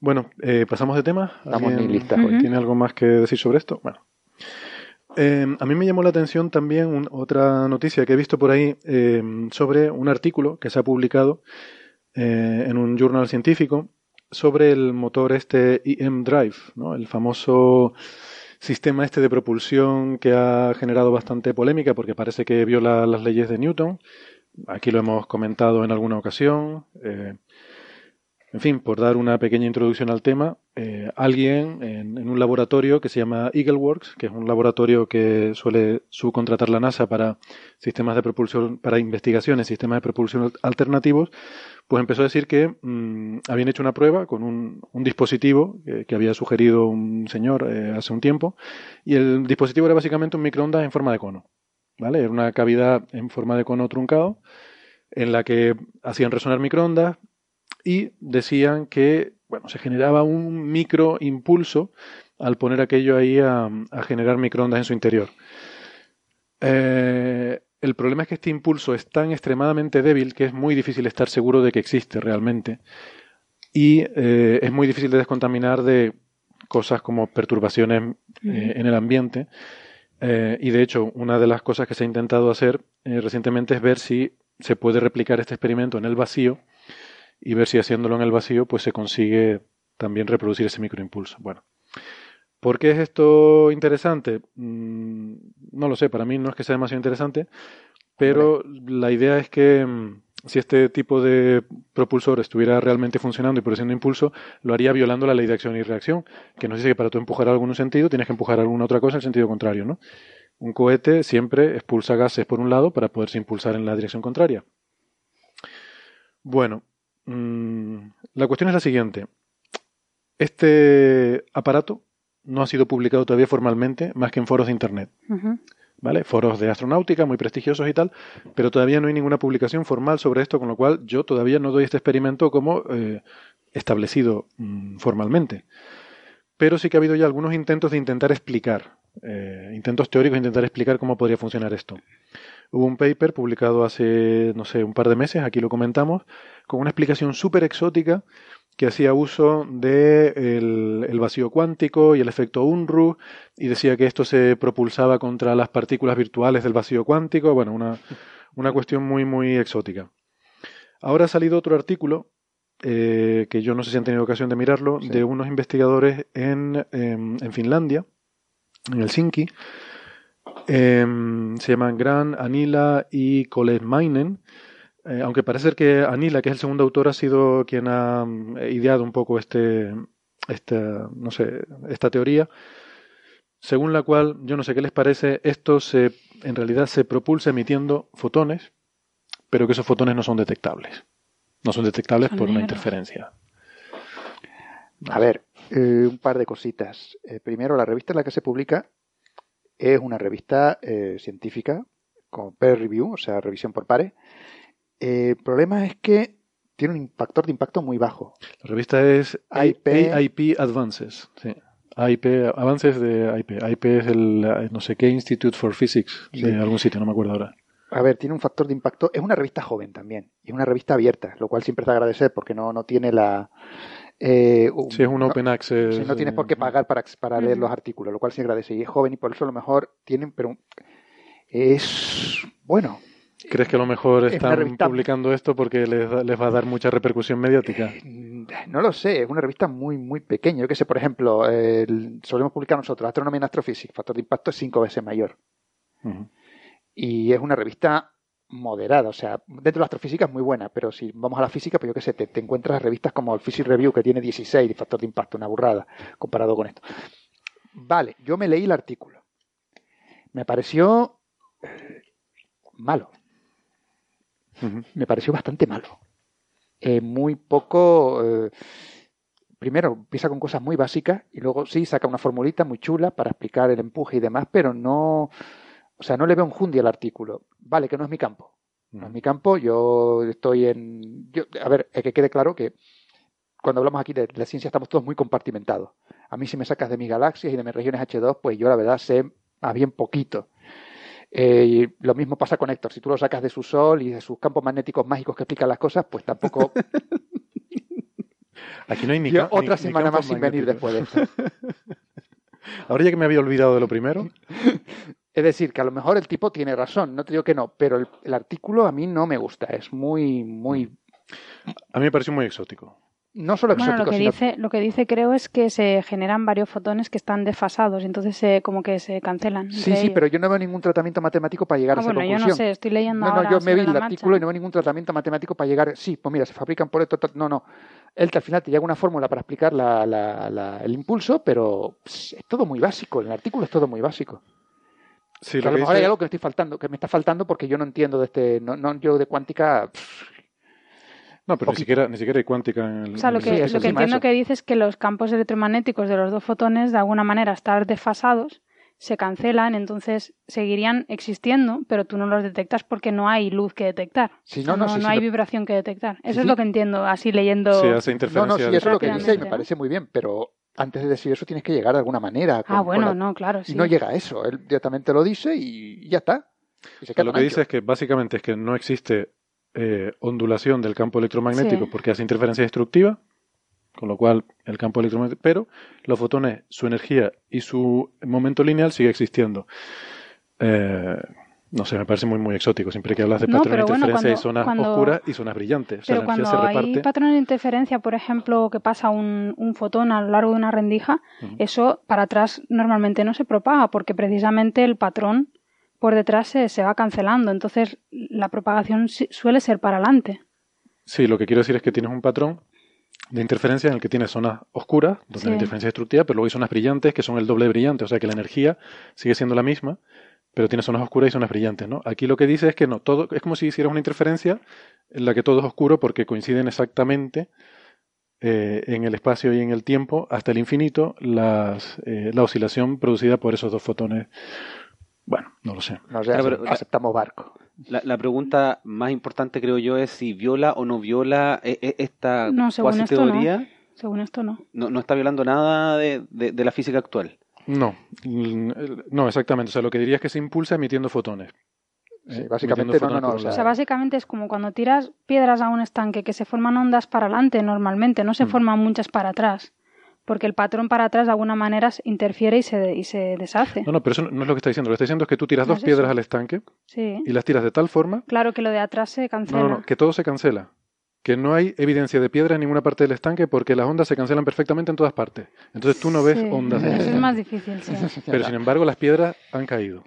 Bueno, eh, pasamos de tema. Estamos ¿Alguien nihilistas hoy. ¿Tiene algo más que decir sobre esto? Bueno. Eh, a mí me llamó la atención también un- otra noticia que he visto por ahí eh, sobre un artículo que se ha publicado eh, en un journal científico sobre el motor este EM Drive, ¿no? el famoso sistema este de propulsión que ha generado bastante polémica porque parece que viola las leyes de Newton. Aquí lo hemos comentado en alguna ocasión. Eh, en fin, por dar una pequeña introducción al tema, eh, alguien en, un laboratorio que se llama EagleWorks, que es un laboratorio que suele subcontratar la NASA para sistemas de propulsión, para investigaciones, sistemas de propulsión alternativos, pues empezó a decir que mm, habían hecho una prueba con un, dispositivo que, que había sugerido un señor eh, hace un tiempo, y el dispositivo era básicamente un microondas en forma de cono, ¿vale? Era una cavidad en forma de cono truncado en la que hacían resonar microondas y decían que bueno, se generaba un microimpulso al poner aquello ahí a, a generar microondas en su interior. Eh, el problema es que este impulso es tan extremadamente débil que es muy difícil estar seguro de que existe realmente. Y eh, es muy difícil de descontaminar de cosas como perturbaciones eh, en el ambiente. Eh, y de hecho, una de las cosas que se ha intentado hacer recientemente es ver si se puede replicar este experimento en el vacío y ver si haciéndolo en el vacío pues se consigue también reproducir ese microimpulso. Bueno, ¿por qué es esto interesante? Mm, no lo sé, para mí no es que sea demasiado interesante, pero la idea es que mm, si este tipo de propulsor estuviera realmente funcionando y produciendo impulso, lo haría violando la ley de acción y reacción, que nos dice que para tú empujar algo en un sentido tienes que empujar alguna otra cosa en el sentido contrario, ¿no? Un cohete siempre expulsa gases por un lado para poderse impulsar en la dirección contraria. Bueno, mm, la cuestión es la siguiente. Este aparato no ha sido publicado todavía formalmente más que en foros de Internet. ¿Vale? Foros de astronáutica muy prestigiosos y tal, pero todavía no hay ninguna publicación formal sobre esto, con lo cual yo todavía no doy este experimento como eh, establecido mm, formalmente. Pero sí que ha habido ya algunos intentos de intentar explicar, eh, intentos teóricos de intentar explicar cómo podría funcionar esto. Hubo un paper publicado hace, no sé, un par de meses, aquí lo comentamos, con una explicación súper exótica que hacía uso de el, el vacío cuántico y el efecto Unruh y decía que esto se propulsaba contra las partículas virtuales del vacío cuántico. Bueno, una, una cuestión muy, muy exótica. Ahora ha salido otro artículo eh, que yo no sé si han tenido ocasión de mirarlo, Sí. de unos investigadores en, em, en Finlandia, en Helsinki. Em, se llaman Gran, Anila y Kolemainen. Eh, aunque parece ser que Anila, que es el segundo autor, ha sido quien ha mm, ideado un poco este, esta, no sé, esta teoría, según la cual, yo no sé qué les parece, esto se, en realidad se propulsa emitiendo fotones, pero que esos fotones no son detectables. No son detectables Son por una interferencia. A ver, eh, un par de cositas. Eh, primero, la revista en la que se publica es una revista eh, científica con peer review, o sea, revisión por pares. Eh, el problema es que tiene un factor de impacto muy bajo. La revista es IP. AIP Advances. Sí. AIP, avances de AIP. AIP es el eh, no sé qué Institute for Physics de Sí. algún sitio, no me acuerdo ahora. A ver, tiene un factor de impacto. Es una revista joven también. Y es una revista abierta, lo cual siempre es de agradecer porque no, no tiene la. Eh, un- Sí, es un no- open access. sí, no tienes por eh, qué pagar para, para leer los artículos, lo cual se agradece. Y es joven y por eso a lo mejor tienen, pero es bueno. ¿Crees que a lo mejor Es están revista- publicando esto porque les, les va a dar mucha repercusión mediática? Mm, No lo sé, es una revista muy, muy pequeña. Yo que sé, por ejemplo, el- solemos publicar nosotros Astronomía and Astrophysics, factor de impacto es cinco veces mayor. Y es una revista moderada, o sea, dentro de la astrofísica es muy buena, pero si vamos a la física, pues yo qué sé, te, te encuentras revistas como el Physics Review, que tiene 16 de factor de impacto, una burrada, comparado con esto. Vale, yo me leí el artículo. Me pareció eh, malo, me pareció bastante malo. eh, muy poco... eh, primero, empieza con cosas muy básicas y luego sí saca una formulita muy chula para explicar el empuje y demás, pero no... O sea, no le veo un jundi al artículo. Vale, que no es mi campo. No es mi campo, yo estoy en... Yo, a ver, es que quede claro que cuando hablamos aquí de la ciencia estamos todos muy compartimentados. A mí si me sacas de mis galaxias y de mis regiones H2, pues yo la verdad sé a bien poquito. Eh, y lo mismo pasa con Héctor. Si tú lo sacas de su sol y de sus campos magnéticos mágicos que explican las cosas, pues tampoco... [LAUGHS] Aquí no hay ni Yo otra ni semana más sin venir después de esto. [LAUGHS] Ahora ya que me había olvidado de lo primero, [LAUGHS] Es decir, que a lo mejor el tipo tiene razón, no te digo que no, pero el, el artículo a mí no me gusta. Es muy, muy... a mí me pareció muy exótico. No solo Bueno, exótico, lo que, sino... dice, lo que dice creo es que se generan varios fotones que están desfasados, entonces se, como que se cancelan. Sí, sí, ellos. pero yo no veo ningún tratamiento matemático para llegar Ah, a esa bueno, yo no sé, estoy leyendo No, no, ahora yo me vi el marcha. artículo y no veo ningún tratamiento matemático para llegar. Sí, pues mira, se fabrican por esto. No, no. Él al final te llega una fórmula para explicar la- la- la- el impulso, pero pss, es todo muy básico. El artículo es todo muy básico. Sí, Que lo a lo mejor dice- hay algo que me estoy faltando, que me está faltando porque yo no entiendo de este. No, no yo de cuántica. pff, No, pero ni siquiera, ni siquiera hay cuántica en el... O sea, lo que, lo entiendo eso. que dice es que los campos electromagnéticos de los dos fotones, de alguna manera, estar desfasados, se cancelan, entonces seguirían existiendo, pero tú no los detectas porque no hay luz que detectar. Sí, no, no, sí, sí, hay vibración que detectar. Eso Sí, es lo que entiendo, así leyendo. Sí, hace No, interferencia. no, sí, de- eso es lo que dice y me ¿no? parece muy bien, pero antes de decir eso tienes que llegar de alguna manera. con- ah, bueno, la- no, claro, sí. Y no llega a eso. Él directamente lo dice y ya está. Y se queda lo que ancho. dice es que básicamente es que no existe eh, ondulación del campo electromagnético Sí. porque hace interferencia destructiva, con lo cual el campo electromagnético, pero los fotones, su energía y su momento lineal sigue existiendo. Eh, no sé, me parece muy muy exótico. Siempre que hablas de No, patrón de pero bueno, interferencia hay zonas cuando- oscuras y zonas brillantes. O sea, Pero cuando se reparte. hay patrones de interferencia, por ejemplo, que pasa un, un fotón a lo largo de una rendija, eso para atrás normalmente no se propaga porque precisamente el patrón por detrás se, se va cancelando. Entonces la propagación suele ser para adelante. Sí, lo que quiero decir es que tienes un patrón de interferencia en el que tienes zonas oscuras, donde Sí. la interferencia es destructiva, pero luego hay zonas brillantes que son el doble brillante, o sea que la energía sigue siendo la misma, pero tiene zonas oscuras y zonas brillantes, ¿no? Aquí lo que dice es que no, todo es como si hicieras una interferencia en la que todo es oscuro porque coinciden exactamente eh, en el espacio y en el tiempo hasta el infinito las, eh, la oscilación producida por esos dos fotones. Bueno, no lo sé. No ace- pero- aceptamos barco. La, la pregunta más importante creo yo es si viola o no viola eh, esta No, según cuasi esto no. teoría. Según esto no. No, no está violando nada de, de- de la física actual. No, no, exactamente. O sea, lo que diría es que se impulsa emitiendo fotones. Sí, básicamente, no, no, no, o sea, O lado. sea, básicamente es como cuando tiras piedras a un estanque que se forman ondas para adelante normalmente, no se Mm. forman muchas para atrás. Porque el patrón para atrás de alguna manera interfiere y se, y se deshace. No, no, pero eso no es lo que está diciendo. Lo que está diciendo es que tú tiras No dos es piedras eso. al estanque Sí. y las tiras de tal forma. Claro que lo de atrás se cancela. No, no, no, que todo se cancela. Que no hay evidencia de piedra en ninguna parte del estanque porque las ondas se cancelan perfectamente en todas partes. Entonces tú no ves Sí. ondas en el Eso es más difícil, sí. [LAUGHS] Pero sin embargo las piedras han caído.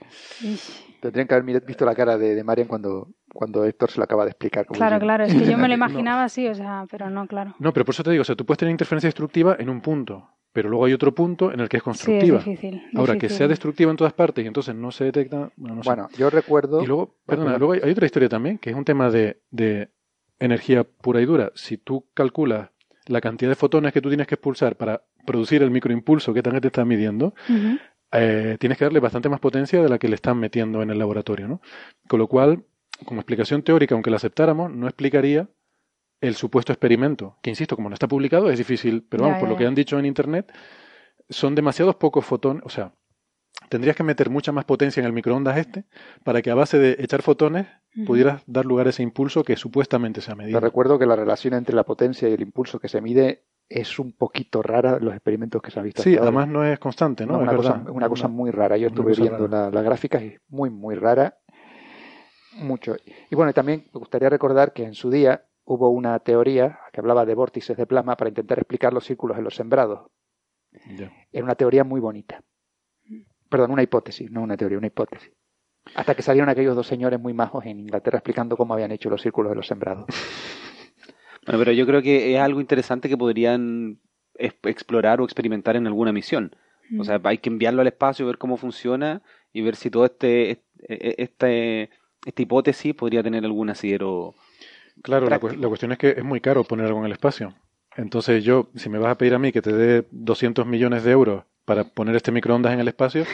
Tendrían que haber visto la cara de, de Marian cuando, cuando Héctor se lo acaba de explicar. como Claro, claro, es que yo me lo [LAUGHS] No. imaginaba así, o sea, pero no, claro. No, pero por eso te digo, o sea, tú puedes tener interferencia destructiva en un punto, pero luego hay otro punto en el que es Sí, es constructiva. difícil. Ahora, que sea destructiva en todas partes y entonces no se detecta, bueno, no sé. Bueno, yo recuerdo... Y luego, perdona, perdón. luego hay, hay otra historia también, que es un tema de, de energía pura y dura. Si tú calculas la cantidad de fotones que tú tienes que expulsar para producir el microimpulso que también te está midiendo, eh, tienes que darle bastante más potencia de la que le están metiendo en el laboratorio, ¿no? Con lo cual, como explicación teórica, aunque la aceptáramos, no explicaría el supuesto experimento, que insisto, como no está publicado, es difícil, pero Ya, vamos, por lo que han dicho en internet, son demasiados pocos fotones, o sea, tendrías que meter mucha más potencia en el microondas este para que a base de echar fotones Pudieras dar lugar a ese impulso que supuestamente se ha medido. Te recuerdo que la relación entre la potencia y el impulso que se mide es un poquito rara los experimentos que se han visto. Sí, hasta ahora. además no es constante, ¿no? No, es una, cosa, verdad. una cosa muy rara. Yo estuve viendo rara. la, la gráfica y es muy, muy rara. Mucho. Y bueno, y también me gustaría recordar que en su día hubo una teoría que hablaba de vórtices de plasma para intentar explicar los círculos en los sembrados. Era una teoría muy bonita. Perdón, una hipótesis, no una teoría, una hipótesis. Hasta que salieron aquellos dos señores muy majos en Inglaterra explicando cómo habían hecho los círculos de los sembrados. [LAUGHS] Bueno, pero yo creo que es algo interesante que podrían explorar o experimentar en alguna misión. O sea, hay que enviarlo al espacio, ver cómo funciona y ver si todo este, este, este esta hipótesis podría tener algún asidero Claro, la, cu- la cuestión es que es muy caro poner algo en el espacio. Entonces yo, si me vas a pedir a mí que te dé 200 millones de euros para poner este microondas en el espacio,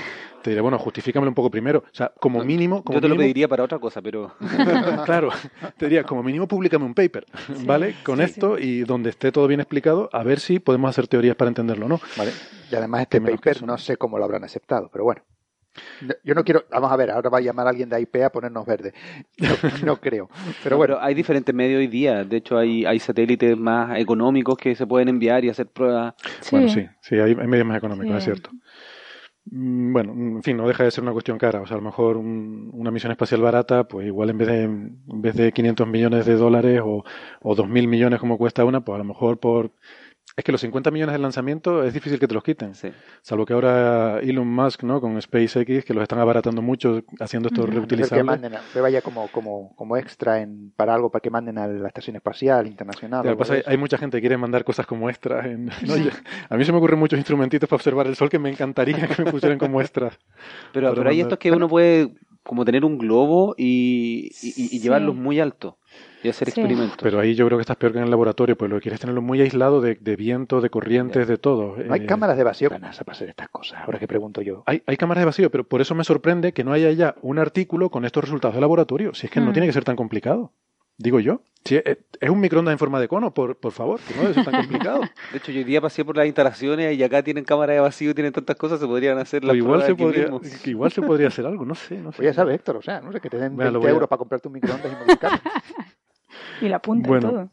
te diré, bueno, justifícamelo un poco primero. O sea, como mínimo, como Yo te lo pediría para otra cosa, pero [LAUGHS] [LAUGHS] claro, te diría, como mínimo, públicame un paper, ¿vale? Con sí, esto y donde esté todo bien explicado, a ver si podemos hacer teorías para entenderlo, ¿no? ¿vale? Y además este paper no sé cómo lo habrán aceptado, pero bueno. No- Yo no quiero, vamos a ver, ahora va a llamar a alguien de IP a ponernos verde. No, [LAUGHS] no creo. Pero No, bueno, hay diferentes medios hoy día. De hecho, hay, hay satélites más económicos que se pueden enviar y hacer pruebas. Bueno, sí, sí, hay, hay medios más económicos, Sí. es cierto. Mm, Bueno, en fin, no deja de ser una cuestión cara. O sea, a lo mejor un- una misión espacial barata, pues igual en vez de, en vez de 500 millones de dólares o, o 2.000 millones como cuesta una, pues a lo mejor por... Es que los 50 millones de lanzamiento es difícil que te los quiten. Sí. Salvo que ahora Elon Musk, ¿no? Con SpaceX, que los están abaratando mucho, haciendo esto no ser que manden, a- que vaya como, como, como extra en, para algo para que manden a la estación espacial internacional. Pasa hay mucha gente que quiere mandar cosas como extras. en- [LAUGHS] ¿no? Yo- a mí se me ocurren muchos instrumentitos para observar el sol que me encantaría que me pusieran como extras. [LAUGHS] Pero, pero hay estos que uno puede como tener un globo y, y- y Sí. llevarlos muy alto y hacer Sí. experimentos. Pero ahí yo creo que estás peor que en el laboratorio, pues lo que quieres es tenerlo muy aislado de, de viento, de corrientes, de todo. No hay Eh, cámaras de vacío para NASA para hacer estas cosas, ahora que pregunto yo. Hay, hay cámaras de vacío, pero por eso me sorprende que no haya ya un artículo con estos resultados de laboratorio. Si es que no Mm. tiene que ser tan complicado. Digo yo. Si es, es un microondas en forma de cono, por, por favor, que no debe ser tan complicado. [LAUGHS] De hecho, yo hoy día pasé por las instalaciones y acá tienen cámara de vacío, tienen tantas cosas, se podrían hacer las igual se podría, [LAUGHS] igual se podría hacer algo, no sé, no sé. Pues ya sabes, Héctor, o sea, no sé, que te den Venga, lo 20 voy a- euros para comprarte un microondas y modificarlo. [LAUGHS] Y la punta y Bueno, todo.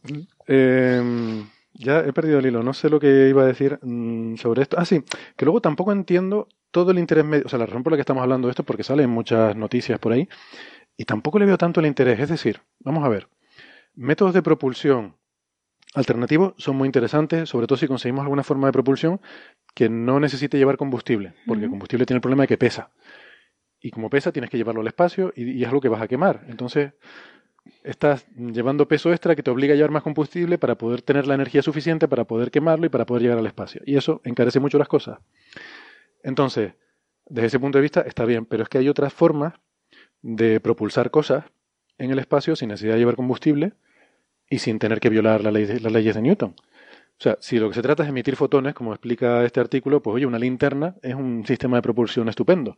Eh, ya he perdido el hilo, no sé lo que iba a decir mm, sobre esto. Ah, sí, que luego tampoco entiendo todo el interés medio, o sea, la razón por la que estamos hablando de esto es porque salen muchas noticias por ahí y tampoco le veo tanto el interés. Es decir, vamos a ver, métodos de propulsión alternativos son muy interesantes, sobre todo si conseguimos alguna forma de propulsión que no necesite llevar combustible, porque el combustible tiene el problema de que pesa. Y como pesa, tienes que llevarlo al espacio y, y es algo que vas a quemar. Entonces, estás llevando peso extra que te obliga a llevar más combustible para poder tener la energía suficiente para poder quemarlo y para poder llegar al espacio. Y eso encarece mucho las cosas. Entonces, desde ese punto de vista está bien, pero es que hay otras formas de propulsar cosas en el espacio sin necesidad de llevar combustible y sin tener que violar las leyes de Newton. O sea, si lo que se trata es emitir fotones, como explica este artículo, pues oye, una linterna es un sistema de propulsión estupendo.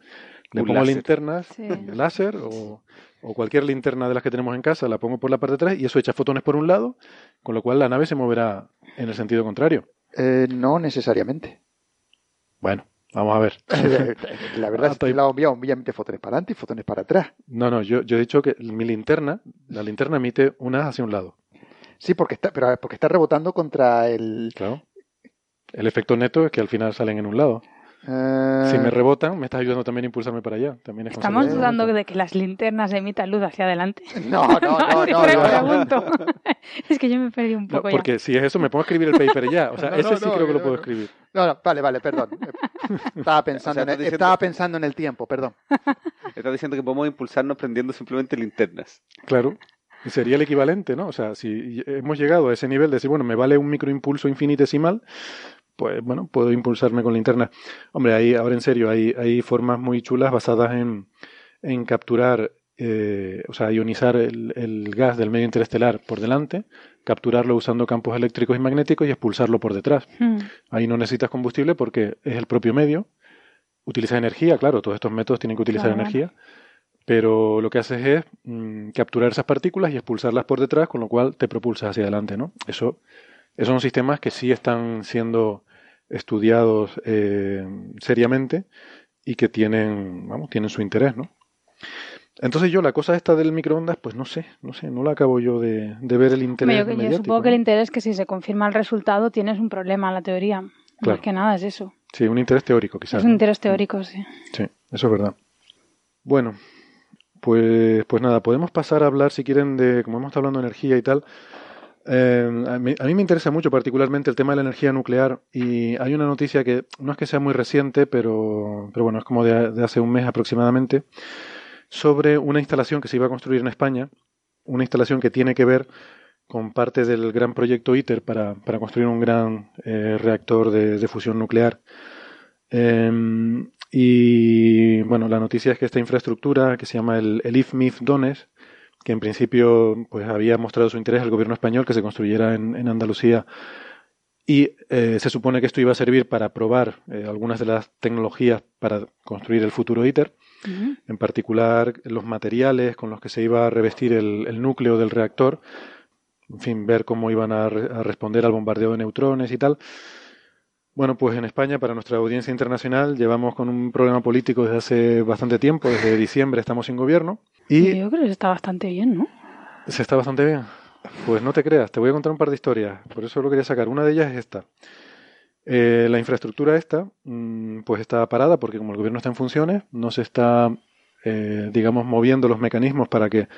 Le Un pongo láser. linternas, Sí. láser o, o cualquier linterna de las que tenemos en casa, la pongo por la parte de atrás y eso echa fotones por un lado, con lo cual la nave se moverá en el sentido contrario. Eh, no necesariamente. Bueno, vamos a ver. [LAUGHS] la verdad es Hasta que la obvia, obviamente fotones para adelante y fotones para atrás. No, no, yo, yo he dicho que mi linterna, la linterna emite unas hacia un lado. Sí, porque está, pero porque está rebotando contra el. Claro. El efecto neto es que al final salen en un lado. eh, Si me rebotan, me estás ayudando también a impulsarme para allá. También es Estamos dudando de que las linternas emitan luz hacia adelante. No, no, no, [LAUGHS] no. [LAUGHS] es que yo me perdí un No, poco ya. porque si es eso, me pongo a escribir el paper ya. O sea, No, ese no, sí no, creo que lo puedo no. escribir. No, no, vale, vale, perdón. [LAUGHS] Estaba pensando, O sea, en, el, estás diciendo- estaba pensando en el tiempo, perdón. Estás diciendo que podemos impulsarnos prendiendo simplemente linternas. Claro. Y sería el equivalente, ¿no? O sea, si hemos llegado a ese nivel de decir, bueno, me vale un microimpulso infinitesimal, pues bueno, puedo impulsarme con linterna. Hombre, ahí, ahora en serio, hay, hay formas muy chulas basadas en, en capturar, eh, o sea, ionizar el, el gas del medio interestelar por delante, capturarlo usando campos eléctricos y magnéticos y expulsarlo por detrás. Mm. Ahí no necesitas combustible porque es el propio medio. Utiliza energía, claro, todos estos métodos tienen que utilizar Claro, energía. Pero lo que haces es mm, capturar esas partículas y expulsarlas por detrás, con lo cual te propulsas hacia adelante, ¿no? Eso, esos son sistemas que sí están siendo estudiados eh, seriamente y que tienen, vamos, tienen su interés, ¿no? Entonces yo la cosa esta del microondas, pues no sé, no sé, no la acabo yo de, de ver el interés yo, yo supongo que el interés es que si se confirma el resultado tienes un problema en la teoría. Claro. Más que nada es eso. Sí, un interés teórico quizás. es un interés teórico, sí. Sí, eso es verdad. Bueno, pues, pues nada, podemos pasar a hablar, si quieren, de, como hemos estado hablando de energía y tal, eh, a, mí, me interesa mucho particularmente el tema de la energía nuclear y hay una noticia que no es que sea muy reciente, pero, pero bueno, es como de, hace un mes aproximadamente, sobre una instalación que se iba a construir en España, una instalación que tiene que ver con parte del gran proyecto ITER para, para construir un gran eh, reactor de, fusión nuclear. Eh, y bueno, la noticia es que esta infraestructura, que se llama el, el IFMIF Dones, que en principio pues había mostrado su interés el gobierno español que se construyera en, en Andalucía y eh, se supone que esto iba a servir para probar eh, algunas de las tecnologías para construir el futuro ITER, en particular los materiales con los que se iba a revestir el, el núcleo del reactor, en fin, ver cómo iban a, re- a responder al bombardeo de neutrones y tal. Bueno, pues en España, para nuestra audiencia internacional, llevamos con un problema político desde hace bastante tiempo, desde diciembre estamos sin gobierno, y Yo creo que está bastante bien, ¿no? se está bastante bien. Pues no te creas, te voy a contar un par de historias, por eso lo quería sacar. Una de ellas es esta. Eh, la infraestructura esta, mm, pues está parada porque como el gobierno está en funciones, no se está, eh, digamos, moviendo los mecanismos para que,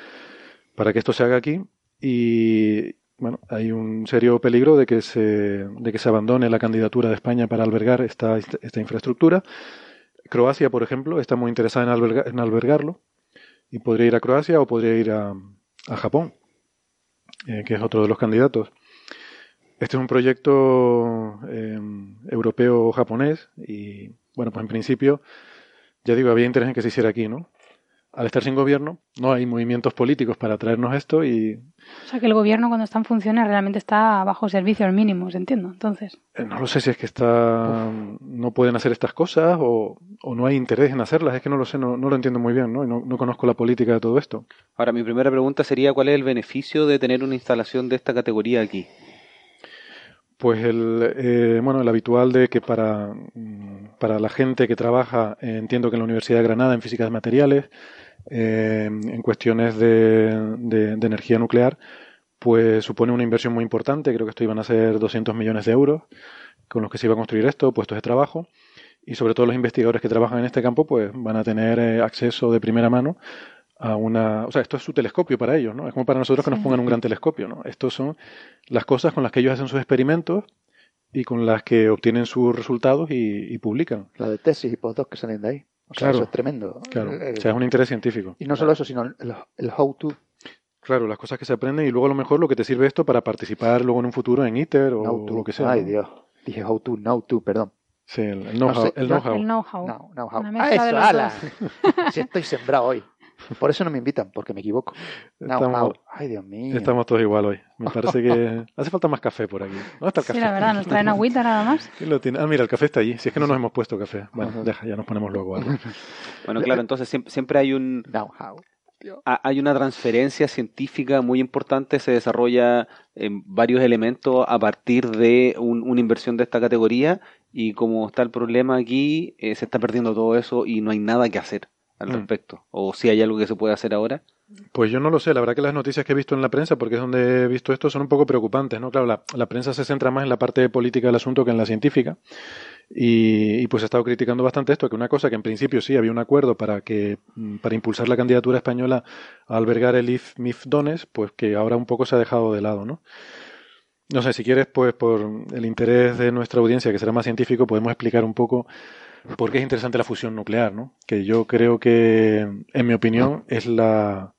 para que esto se haga aquí y, bueno, hay un serio peligro de que se, de que se abandone la candidatura de España para albergar esta, esta infraestructura. Croacia, por ejemplo, está muy interesada en, alberga- en albergarlo y podría ir a Croacia o podría ir a, a Japón, eh, que es otro de los candidatos. Este es un proyecto eh, europeo-japonés y, bueno, pues en principio, ya digo, había interés en que se hiciera aquí, ¿no? Al estar sin gobierno, no hay movimientos políticos para traernos esto y O sea que el gobierno cuando está en funciones realmente está bajo servicios mínimos, entiendo. Entonces, eh, no lo sé si es que está, no pueden hacer estas cosas o, o no hay interés en hacerlas, es que no lo sé, no, no lo entiendo muy bien, ¿no? Y no, no conozco la política de todo esto. Ahora, mi primera pregunta sería, ¿cuál es el beneficio de tener una instalación de esta categoría aquí? Pues el, eh, bueno, el habitual de que para, mm, para la gente que trabaja, eh, entiendo que en la Universidad de Granada en física de materiales, eh, en cuestiones de, de- de energía nuclear, pues supone una inversión muy importante, creo que esto iban a ser 200 millones de euros con los que se iba a construir esto, puestos de trabajo, y sobre todo los investigadores que trabajan en este campo, pues van a tener eh, acceso de primera mano a una, o sea, esto es su telescopio para ellos, ¿no? Es como para nosotros que nos pongan un gran telescopio, ¿no? Estos son las cosas con las que ellos hacen sus experimentos y con las que obtienen sus resultados y, y publican. La de tesis y postdoc que salen de ahí. O sea, Claro. eso es tremendo. Claro, Eh, o sea, es un interés científico. Y no solo eso, sino el, el how-to. Claro, las cosas que se aprenden y luego a lo mejor lo que te sirve esto para participar luego en un futuro en ITER o lo que sea. Ay, ¿no? Dios. Dije how-to, know-to, perdón. Sí, el, el know-how. sé, el know-how. el know-how. No, know-how. Una Ah, eso, ala. [LAUGHS] Sí estoy sembrado hoy. Por eso no me invitan, porque me equivoco. Estamos, Ay, Dios mío. estamos todos igual hoy. Me [LAUGHS] parece que hace falta más café por aquí. ¿Dónde está el Sí, café? la verdad, nos [LAUGHS] traen agüita nada más. ¿Quién lo tiene? Ah, mira, el café está allí. Si es que no nos hemos puesto café. Bueno, deja, ya nos ponemos luego algo. [LAUGHS] Bueno, claro, entonces siempre, siempre hay un Know-how. ha- hay una transferencia científica muy importante, se desarrolla en varios elementos a partir de un- una inversión de esta categoría y como está el problema aquí, eh, se está perdiendo todo eso y no hay nada que hacer al Mm. respecto. O si hay algo que se puede hacer ahora. Pues yo no lo sé, la verdad que las noticias que he visto en la prensa, porque es donde he visto esto, son un poco preocupantes, ¿no? Claro, la, la prensa se centra más en la parte política del asunto que en la científica. Y, y, pues he estado criticando bastante esto, que una cosa que en principio sí había un acuerdo para que mm, para impulsar la candidatura española a albergar el IF MIF Dones, pues que ahora un poco se ha dejado de lado, ¿no? No sé, si quieres, pues por el interés de nuestra audiencia, que será más científico, podemos explicar un poco por qué es interesante la fusión nuclear, ¿no? Que yo creo que, en mi opinión, es la,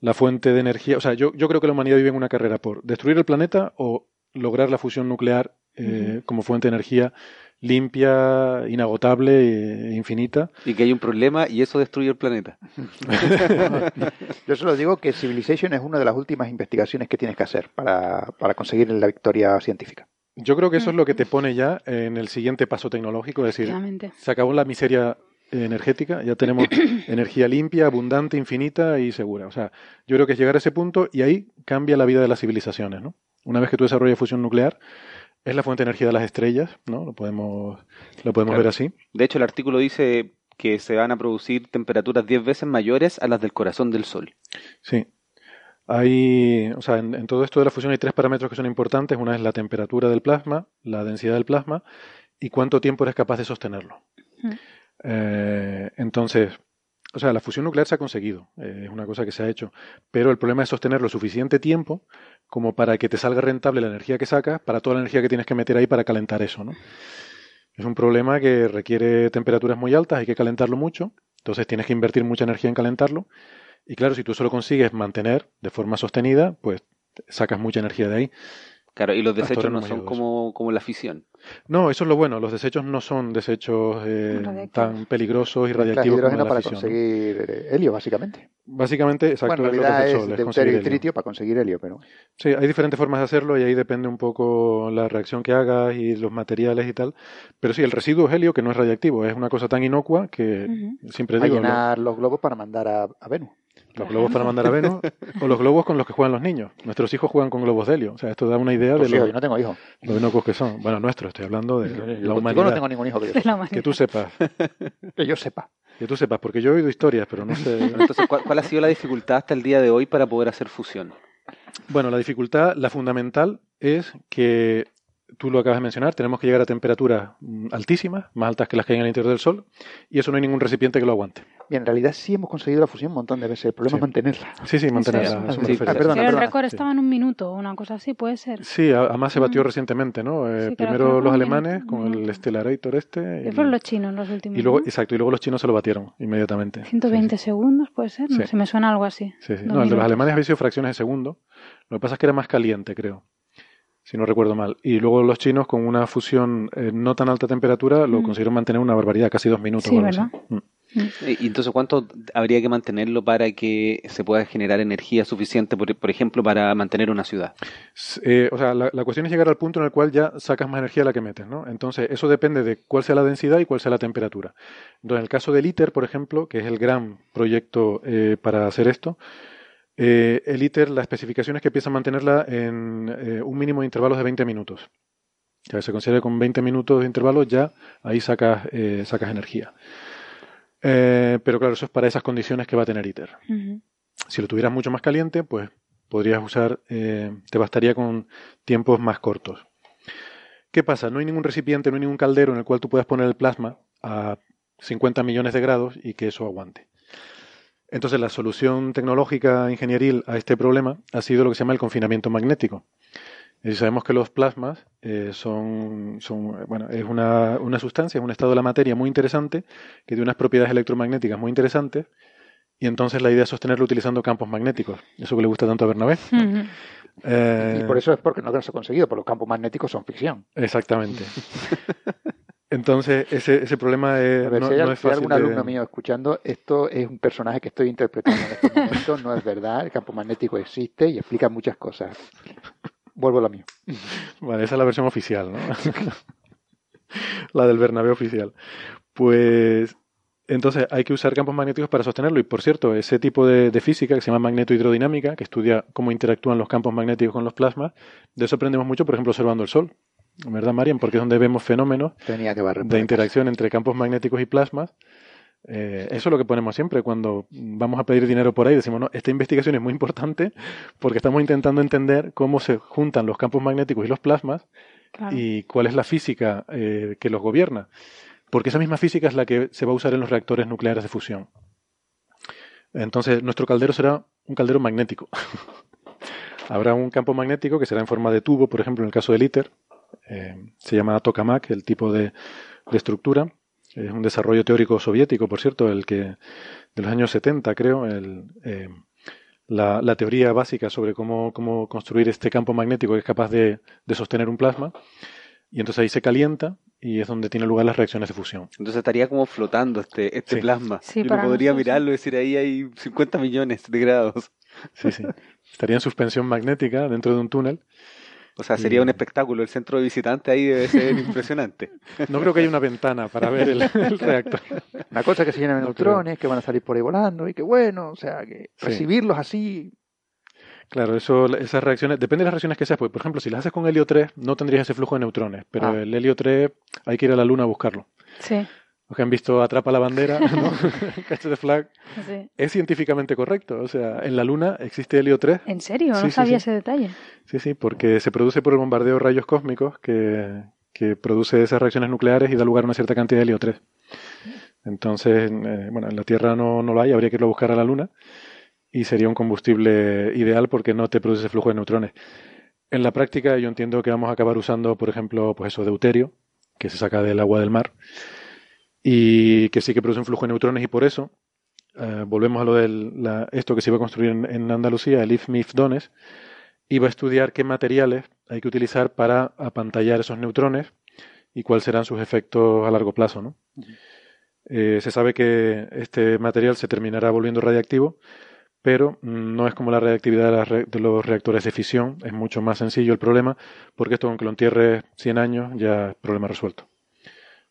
la fuente de energía. O sea, yo, yo creo que la humanidad vive en una carrera por destruir el planeta o lograr la fusión nuclear eh, como fuente de energía limpia, inagotable e infinita. Y que hay un problema y eso destruye el planeta. [LAUGHS] Yo solo digo que Civilization es una de las últimas investigaciones que tienes que hacer para, para conseguir la victoria científica. Yo creo que eso es lo que te pone ya en el siguiente paso tecnológico, es decir, se acabó la miseria energética, ya tenemos [COUGHS] energía limpia, abundante, infinita y segura. O sea, yo creo que es llegar a ese punto y ahí cambia la vida de las civilizaciones, ¿no? Una vez que tú desarrollas fusión nuclear, es la fuente de energía de las estrellas, ¿no? Lo podemos, lo podemos Claro. ver así. De hecho, el artículo dice que se van a producir temperaturas 10 veces mayores a las del corazón del Sol. Sí. Hay, o sea, en, en todo esto de la fusión hay tres parámetros que son importantes. Una es la temperatura del plasma, la densidad del plasma y cuánto tiempo eres capaz de sostenerlo. Mm. Eh, entonces, o sea, la fusión nuclear se ha conseguido, eh, es una cosa que se ha hecho, pero el problema es sostenerlo suficiente tiempo como para que te salga rentable la energía que sacas para toda la energía que tienes que meter ahí para calentar eso, ¿no? Es un problema que requiere temperaturas muy altas, hay que calentarlo mucho, entonces tienes que invertir mucha energía en calentarlo. Y claro, si tú solo consigues mantener de forma sostenida, pues sacas mucha energía de ahí. Claro, y los desechos no son a como, como la fisión. No, eso es lo bueno. Los desechos no son desechos eh, tan peligrosos y radiactivos como la para fisión. ¿no? conseguir eh, helio, básicamente. Básicamente, exacto, bueno, en es lo que es Sol, es y helio. tritio para conseguir helio, pero Sí, hay diferentes formas de hacerlo y ahí depende un poco la reacción que hagas y los materiales y tal. Pero sí, el residuo es helio, que no es radiactivo, es una cosa tan inocua que siempre digo, lo- llenar los globos para mandar a, a Venus. Los globos para mandar a Venus o los globos con los que juegan los niños. Nuestros hijos juegan con globos de helio. O sea, esto da una idea Pues de sí, lo, yo no tengo hijos. lo inocos que son. Bueno, nuestros, estoy hablando de Yo, la yo humanidad. no tengo ningún hijo que yo, Que tú sepas, que yo sepa. que tú sepas, porque yo he oído historias, pero no sé. [LAUGHS] Entonces, ¿cuál, cuál ha sido la dificultad hasta el día de hoy para poder hacer fusión? Bueno, la dificultad, la fundamental es que tú lo acabas de mencionar, tenemos que llegar a temperaturas mm, altísimas, más altas que las que hay en el interior del Sol, y eso no hay ningún recipiente que lo aguante. Bien, en realidad sí hemos conseguido la fusión un montón de veces. El problema Sí. es mantenerla. Sí, sí, mantenerla. Sí, refería. ah, perdona, el récord Sí. estaba en un minuto o una cosa así, puede ser. Sí, además se batió Mm. recientemente, ¿no? Eh, Sí, primero los alemanes minuto, con el. Stellarator este. Y, fueron los chinos los últimos. y luego, ¿no? exacto, y luego los chinos se lo batieron inmediatamente. 120 segundos, puede ser. No Sí. sé, me suena algo así. Sí, sí. No, el de los alemanes había sido fracciones de segundo. Lo que pasa es que era más caliente, creo. Si no recuerdo mal. Y luego los chinos, con una fusión eh, no tan alta temperatura, lo Mm. consiguieron mantener una barbaridad, casi dos minutos. Sí, o algo así. ¿verdad? Mm. Eh, Y entonces, ¿cuánto habría que mantenerlo para que se pueda generar energía suficiente, por, por ejemplo, para mantener una ciudad? Eh, o sea, la, la cuestión es llegar al punto en el cual ya sacas más energía de la que metes, ¿no? Entonces, eso depende de cuál sea la densidad y cuál sea la temperatura. Entonces, en el caso del ITER, por ejemplo, que es el gran proyecto eh, para hacer esto, eh, el ITER, la especificación es que empieza a mantenerla en eh, un mínimo de intervalos de 20 minutos. Sea, se considera que con 20 minutos de intervalo ya ahí sacas, eh, sacas energía. Pero claro, eso es para esas condiciones que va a tener ITER. Si lo tuvieras mucho más caliente, pues podrías usar, te bastaría con tiempos más cortos. ¿Qué pasa? No hay ningún recipiente, no hay ningún caldero en el cual tú puedas poner el plasma a 50 millones de grados y que eso aguante. Entonces, la solución tecnológica ingenieril a este problema ha sido lo que se llama el confinamiento magnético. Y sabemos que los plasmas eh, son, son, bueno, es una, una sustancia, es un estado de la materia muy interesante, que tiene unas propiedades electromagnéticas muy interesantes, y entonces la idea es sostenerlo utilizando campos magnéticos. Eso que le gusta tanto a Bernabé. Eh, Y por eso es porque no se ha conseguido, porque los campos magnéticos son ficción. Exactamente. [LAUGHS] Entonces, ese, ese problema es, A ver, no, si hay, no es si hay fácil algún de- alumno mío escuchando, esto es un personaje que estoy interpretando en este momento, no es verdad, el campo magnético existe y explica muchas cosas. Vuelvo a lo mío. Vale, esa es la versión oficial, ¿no? [LAUGHS] la del Bernabé oficial. Pues entonces hay que usar campos magnéticos para sostenerlo. Y por cierto, ese tipo de, de física que se llama magnetohidrodinámica, que estudia cómo interactúan los campos magnéticos con los plasmas, de eso aprendemos mucho, por ejemplo, observando el Sol. ¿Verdad, Marian? Porque es donde vemos fenómenos Tenía que de interacción entre campos magnéticos y plasmas. Eh, eso es lo que ponemos siempre cuando vamos a pedir dinero por ahí. Decimos, no, esta investigación es muy importante porque estamos intentando entender cómo se juntan los campos magnéticos y los plasmas Claro. y cuál es la física eh, que los gobierna. Porque esa misma física es la que se va a usar en los reactores nucleares de fusión. Entonces, nuestro caldero será un caldero magnético. [LAUGHS] Habrá un campo magnético que será en forma de tubo, por ejemplo, en el caso del ITER. Eh, se llama tokamak, el tipo de, de estructura. Es un desarrollo teórico soviético, por cierto, el que de los años 70, creo, el, eh, la, la teoría básica sobre cómo, cómo construir este campo magnético que es capaz de, de sostener un plasma. Y entonces ahí se calienta y es donde tienen lugar las reacciones de fusión. Entonces estaría como flotando este, este Sí. plasma. Sí, y uno para podría nosotros, mirarlo y decir, ahí hay 50 millones de grados. Sí, sí. Estaría en suspensión magnética dentro de un túnel. O sea, sería un espectáculo. El centro de visitantes ahí debe ser [LAUGHS] impresionante. No creo que haya una ventana para ver el, el [LAUGHS] reactor. Una cosa que se llena de No neutrones, que van a salir por ahí volando y que bueno, o sea, que Sí. recibirlos así. Claro, eso, esas reacciones, depende de las reacciones que seas, porque por ejemplo, si las haces con helio 3, no tendrías ese flujo de neutrones, pero Ah. el helio 3 hay que ir a la luna a buscarlo. Sí, Los que han visto Atrapa la bandera, [LAUGHS] ¿no? [LAUGHS] Catch the flag, sí. es científicamente correcto. O sea, en la luna existe helio 3. ¿En serio? Sí, no sí, sabía ese detalle. Sí, sí, porque se produce por el bombardeo de rayos cósmicos que, que produce esas reacciones nucleares y da lugar a una cierta cantidad de helio 3. Entonces, eh, bueno, en la Tierra no, no lo hay, habría que irlo a buscar a la Luna y sería un combustible ideal porque no te produce ese flujo de neutrones. En la práctica yo entiendo que vamos a acabar usando, por ejemplo, pues eso, deuterio, que se saca del agua del mar y que sí que produce un flujo de neutrones y por eso eh, volvemos a lo de esto que se iba a construir en, Andalucía, el IFMIF Dones, iba a estudiar qué materiales hay que utilizar para apantallar esos neutrones y cuáles serán sus efectos a largo plazo, ¿no? Eh, se sabe que este material se terminará volviendo radiactivo, pero no es como la reactividad de, de los reactores de fisión, es mucho más sencillo el problema, porque esto aunque lo entierres 100 años, ya es problema resuelto.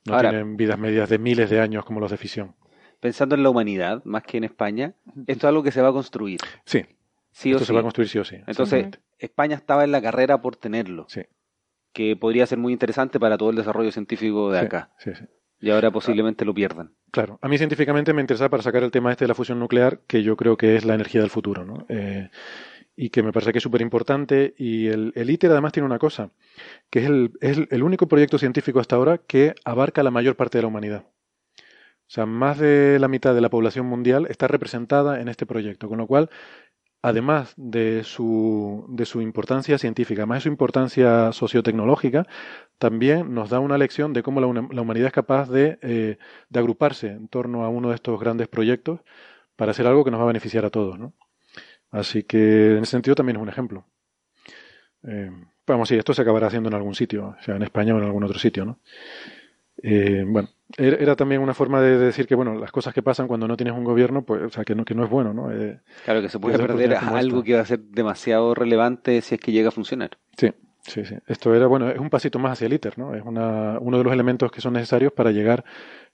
No Ahora- tienen vidas medias de miles de años como los de fisión. Pensando en la humanidad, más que en España, esto es algo que se va a construir. Sí, Sí o esto se sí. va a construir sí o sí. Entonces. España estaba en la carrera por tenerlo, Sí, que podría ser muy interesante para todo el desarrollo científico de sí, acá. sí, sí. Y ahora posiblemente lo pierdan. Claro, a mí científicamente me interesa para sacar el tema este de la fusión nuclear, que yo creo que es la energía del futuro, ¿no? Eh, y que me parece que es súper importante. Y el, ITER además tiene una cosa, que es el, es el único proyecto científico hasta ahora que abarca la mayor parte de la humanidad. O sea, más de la mitad de la población mundial está representada en este proyecto, con lo cual, además de su, de su importancia científica, además de su importancia sociotecnológica, también nos da una lección de cómo la, la humanidad es capaz de, eh, de agruparse en torno a uno de estos grandes proyectos para hacer algo que nos va a beneficiar a todos, ¿no? Así que en ese sentido también es un ejemplo. Eh, vamos, sí, esto se acabará haciendo en algún sitio, sea en España o en algún otro sitio, ¿no? Eh, bueno, era, también una forma de decir que, bueno, las cosas que pasan cuando no tienes un gobierno, pues, o sea, que no, que no es bueno, ¿no? Eh, Claro que se puede perder algo esta. que va a ser demasiado relevante si es que llega a funcionar. Sí, sí, sí. Esto era, bueno, es un pasito más hacia el ITER, ¿no? Es una, uno de los elementos que son necesarios para llegar,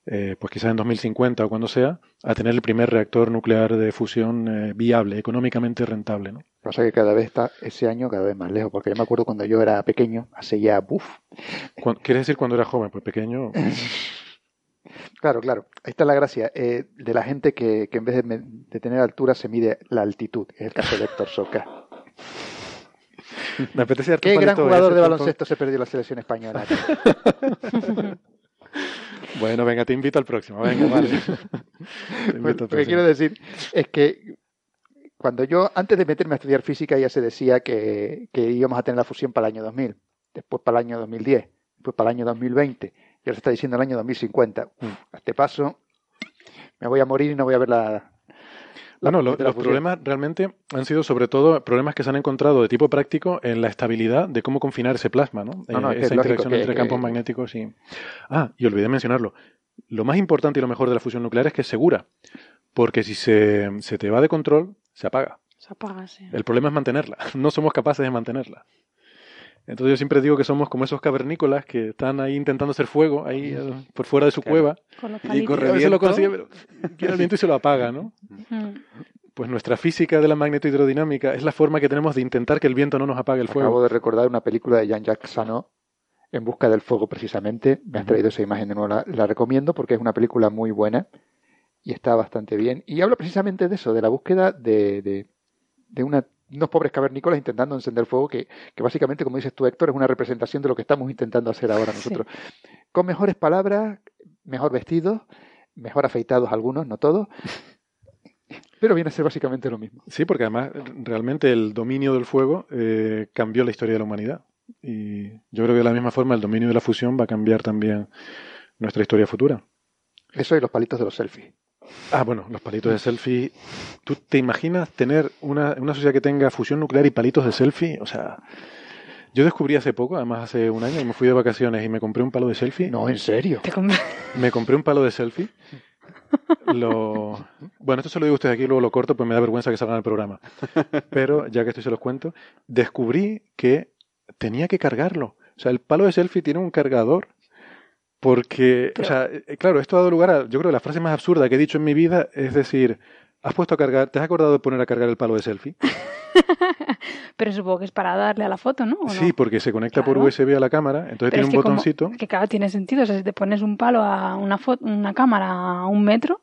eh, pues quizás en 2050 o cuando sea, a tener el primer reactor nuclear de fusión eh, viable, económicamente rentable, ¿no? Pasa que cada vez está ese año cada vez más lejos, porque yo me acuerdo cuando yo era pequeño, hace ya, buf. ¿Quieres decir cuando era joven? Pues pequeño. [LAUGHS] Claro, claro, ahí está la gracia eh, de la gente que, que en vez de, tener altura se mide la altitud, es el caso de Héctor Soca. [LAUGHS] Me apetece Qué gran jugador de baloncesto se perdió la selección española. [LAUGHS] Bueno, venga, te invito al próximo. Venga, vale. [LAUGHS] Te invito al Bueno, lo que quiero decir es que cuando yo, antes de meterme a estudiar física, ya se decía que, que íbamos a tener la fusión para el año 2000, después para el año 2010, después para el año 2020, y ahora se está diciendo el año 2050. Uf, a este paso me voy a morir y no voy a ver la... la Bueno, lo- de la los problemas realmente han sido sobre todo problemas que se han encontrado de tipo práctico en la estabilidad de cómo confinar ese plasma, ¿no? No, no, Eh, es esa interacción que- entre que- campos magnéticos y... Ah, y olvidé mencionarlo. Lo más importante y lo mejor de la fusión nuclear es que es segura, porque si se, se te va de control, se apaga. Se apaga, sí. El problema es mantenerla. [LAUGHS] No somos capaces de mantenerla. Entonces yo siempre digo que somos como esos cavernícolas que están ahí intentando hacer fuego, ahí eh, por fuera de su Claro. cueva. Con los Y corre A veces lo consigue, pero el viento y se lo apaga, ¿no? Pues nuestra física de la magnetohidrodinámica es la forma que tenemos de intentar que el viento no nos apague el Acabo fuego. de recordar una película de Jean-Jacques Sano, En busca del fuego, precisamente. Me has traído esa imagen de nuevo, la, la recomiendo porque es una película muy buena y está bastante bien. Y habla precisamente de eso, de la búsqueda de, de, de una- unos pobres cavernícolas intentando encender fuego, que, que básicamente, como dices tú, Héctor, es una representación de lo que estamos intentando hacer ahora Sí. nosotros. Con mejores palabras, mejor vestidos, mejor afeitados algunos, no todos. [LAUGHS] Pero viene a ser básicamente lo mismo. Sí, porque además realmente el dominio del fuego eh, cambió la historia de la humanidad. Y yo creo que de la misma forma el dominio de la fusión va a cambiar también nuestra historia futura. Eso y los palitos de los selfies. Ah, bueno, los palitos de selfie. ¿Tú te imaginas tener una, una sociedad que tenga fusión nuclear y palitos de selfie? O sea, yo descubrí hace poco, además hace un año, me fui de vacaciones y me compré un palo de selfie. No, en serio. Me compré un palo de selfie. Lo... Bueno, esto se lo digo a ustedes aquí, luego lo corto, pues me da vergüenza que salgan el programa. Pero ya que estoy se los cuento, descubrí que tenía que cargarlo. O sea, el palo de selfie tiene un cargador. Porque, o sea, eh, claro, esto ha dado lugar a, yo creo, la frase más absurda que he dicho en mi vida, es decir, ¿has puesto a cargar, te has acordado de poner a cargar el palo de selfie? [LAUGHS] Pero supongo que es para darle a la foto, ¿no? Sí, porque se conecta por. USB a la cámara, entonces Pero tiene un que como- botoncito. es que claro, tiene sentido. O sea, si te pones un palo a una, foto, una cámara a un metro,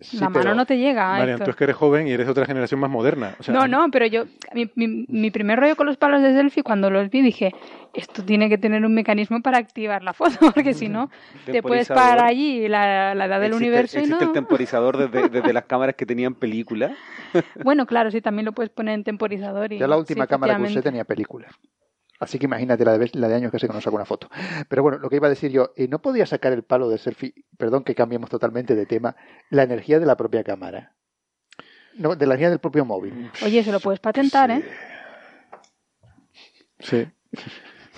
Sí, la mano pero- no te llega. Marian, Héctor. tú es que eres joven y eres de otra generación más moderna. O sea, no, no, pero yo, mi, mi, mi primer rollo con los palos de selfie, cuando los vi, dije, esto tiene que tener un mecanismo para activar la foto, [LAUGHS] porque si no, te puedes parar allí la, la edad del Existe- universo y existe no. el temporizador desde, desde las cámaras que tenían película. [LAUGHS] Bueno, claro, sí, también lo puedes poner en temporizador. Y, Ya la última sí, cámara que usé tenía películas. Así que imagínate la de, la de años que hace que no saco una foto. Pero bueno, lo que iba a decir yo, eh, no podía sacar el palo de selfie, perdón que cambiemos totalmente de tema, la energía de la propia cámara. No, de la energía del propio móvil. Oye, eso lo puedes patentar, ¿eh? Sí.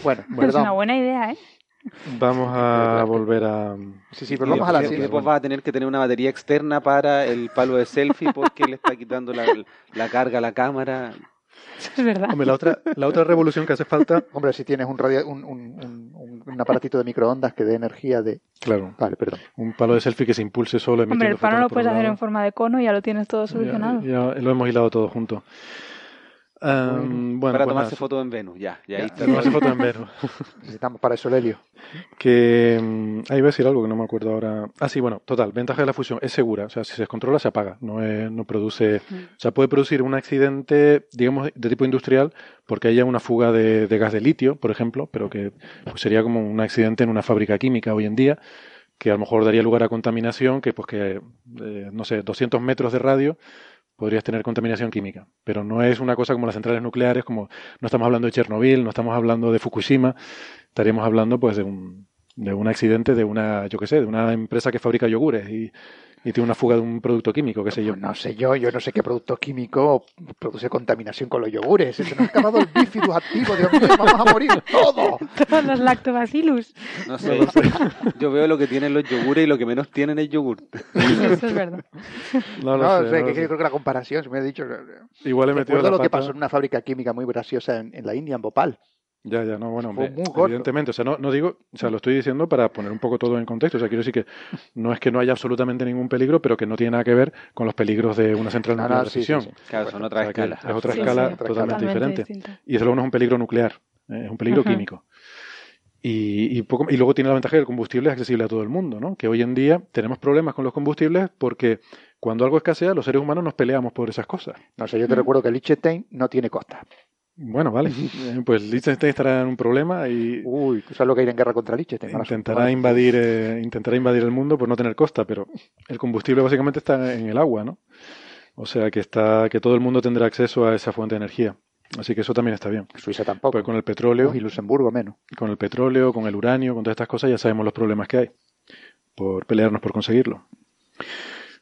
Bueno, [LAUGHS] Es perdón. una buena idea, ¿eh? Vamos a volver a... Sí, sí, pero vamos a la ciencia. después va a tener que tener una batería externa para el palo de selfie porque le está quitando la, la carga a la cámara. Eso [LAUGHS] es verdad. Hombre, la otra, la otra revolución que hace falta... [LAUGHS] Hombre, si tienes un, radio, un, un, un- un- un aparatito de microondas que dé energía de... Claro, Vale, perdón. un palo de selfie que se impulse solo Hombre, el palo lo puedes hacer en forma de cono y ya lo tienes todo Ya- solucionado. Ya, lo hemos hilado todo junto. Em, bueno, para pues tomarse fotos en Venus, ya. Ahí Ya, está. tomarse fotos en Venus. [LAUGHS] Necesitamos para eso el helio. Que mm, ahí iba a decir algo que no me acuerdo ahora. Ah, sí, bueno, total. Ventaja de la fusión es segura. O sea, si se descontrola, se apaga. No, es- no produce. Mm. O sea, puede producir un accidente, digamos, de tipo industrial, porque haya una fuga de, de gas de litio, por ejemplo, pero que pues, sería como un accidente en una fábrica química hoy en día, que a lo mejor daría lugar a contaminación, que pues que, eh, no sé, 200 metros de radio podrías tener contaminación química. Pero no es una cosa como las centrales nucleares, como no estamos hablando de Chernobyl, no estamos hablando de Fukushima, estaríamos hablando pues de un, de un accidente de una, yo qué sé, de una empresa que fabrica yogures y, y tiene una fuga de un producto químico, qué sé yo. Pues no sé yo, yo no sé qué producto químico produce contaminación con los yogures. Se nos ha acabado el bifidus activo, Dios mío, vamos a morir todos. [LAUGHS] Todos los lactobacillus. No sé. Yo veo lo que tienen los yogures y lo que menos tienen es yogur. [LAUGHS] Eso es verdad. No lo No, sé, no que sé. yo creo que la comparación, se me ha dicho... Igual he metido Recuerdo la lo que pasó en una fábrica química muy graciosa en, en la India, en Bhopal. Ya, ya, no, bueno, gordo. evidentemente, o sea, no, no digo, o sea, lo estoy diciendo para poner un poco todo en contexto, o sea, quiero decir que no es que no haya absolutamente ningún peligro, pero que no tiene nada que ver con los peligros de una central No, nuclear no, de sí, sí, fisión. sí. Claro, son O otras sea, escalas. Es otra Sí, escala sí, otra totalmente Totalmente diferente. distinta. Y desde luego no es un peligro nuclear, eh, es un peligro químico. Y, y, poco, y luego tiene la ventaja que el combustible es accesible a todo el mundo, ¿no? Que hoy en día tenemos problemas con los combustibles porque cuando algo escasea, los seres humanos nos peleamos por esas cosas. No sé, yo te recuerdo que Liechtenstein no tiene costa. Bueno, vale. [LAUGHS] Pues Liechtenstein estará en un problema y Uy, sabes lo que hay en guerra contra Liechtenstein. intentará invadir, eh, intentará invadir el mundo por no tener costa, pero el combustible básicamente está en el agua, ¿no? O sea que está, que todo el mundo tendrá acceso a esa fuente de energía. Así que eso también está bien. Suiza tampoco. Pues con el petróleo, y Luxemburgo menos. con el petróleo, con el uranio, con todas estas cosas, ya sabemos los problemas que hay por pelearnos por conseguirlo.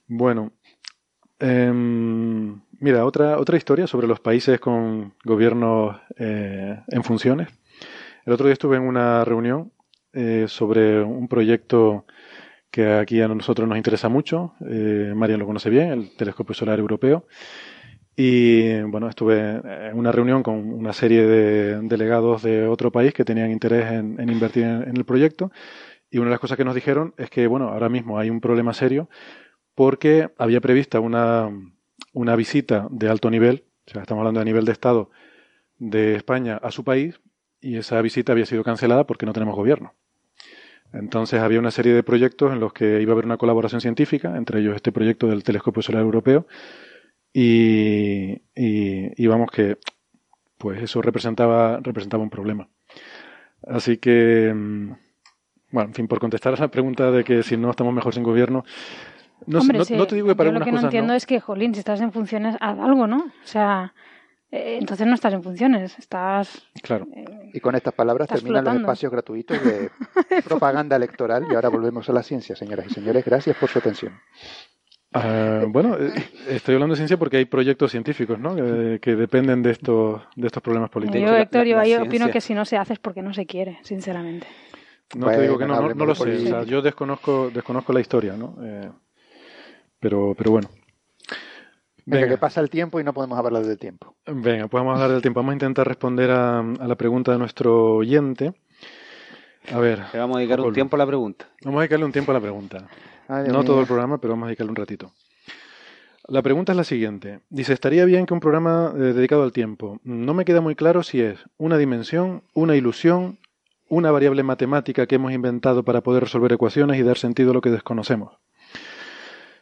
Bueno, em, mira, otra, otra historia sobre los países con gobiernos eh, en funciones. El otro día estuve en una reunión eh, sobre un proyecto que aquí a nosotros nos interesa mucho. Eh, Marian lo conoce bien, el Telescopio Solar Europeo. Y bueno, estuve en una reunión con una serie de delegados de otro país que tenían interés en, en invertir en, en el proyecto. Y una de las cosas que nos dijeron es que, bueno, ahora mismo hay un problema serio porque había prevista una, una visita de alto nivel, o sea, estamos hablando de nivel de Estado de España a su país, y esa visita había sido cancelada porque no tenemos gobierno. Entonces había una serie de proyectos en los que iba a haber una colaboración científica, entre ellos este proyecto del Telescopio Solar Europeo, y, y, vamos que pues eso representaba, representaba un problema. Así que, mm, bueno, en fin, por contestar a la pregunta de que si no estamos mejor sin gobierno, no, Hombre, no, sí, no te digo que para yo lo algunas que no cosas entiendo no. es que, jolín, si estás en funciones, haz algo, ¿no? O sea, eh, entonces no estás en funciones, estás... Claro. eh, Y con estas palabras terminan los flotando. espacios gratuitos de [LAUGHS] propaganda electoral. Y ahora volvemos a la ciencia, señoras y señores. Gracias por su atención. Ah, bueno, eh, estoy hablando de ciencia porque hay proyectos científicos, ¿no? Que, que dependen de estos, de estos problemas políticos. yo, Héctor, yo ciencia- opino que si no se hace es porque no se quiere, sinceramente. No te digo que no, no, no lo sé. O sea, yo desconozco, desconozco la historia, ¿no? Eh, pero, pero bueno. Venga, Venga. que pasa el tiempo y no podemos hablar del tiempo. Venga, pues vamos a hablar del tiempo. Vamos a intentar responder a, a la pregunta de nuestro oyente. A ver, Le vamos a dedicar un tiempo a la pregunta. vamos a dedicarle un tiempo a la pregunta. Ay, No todo el programa, pero vamos a dedicarle un ratito. La pregunta es la siguiente. Dice, estaría bien que un programa eh, dedicado al tiempo. No me queda muy claro si es una dimensión, una ilusión, una variable matemática que hemos inventado para poder resolver ecuaciones y dar sentido a lo que desconocemos.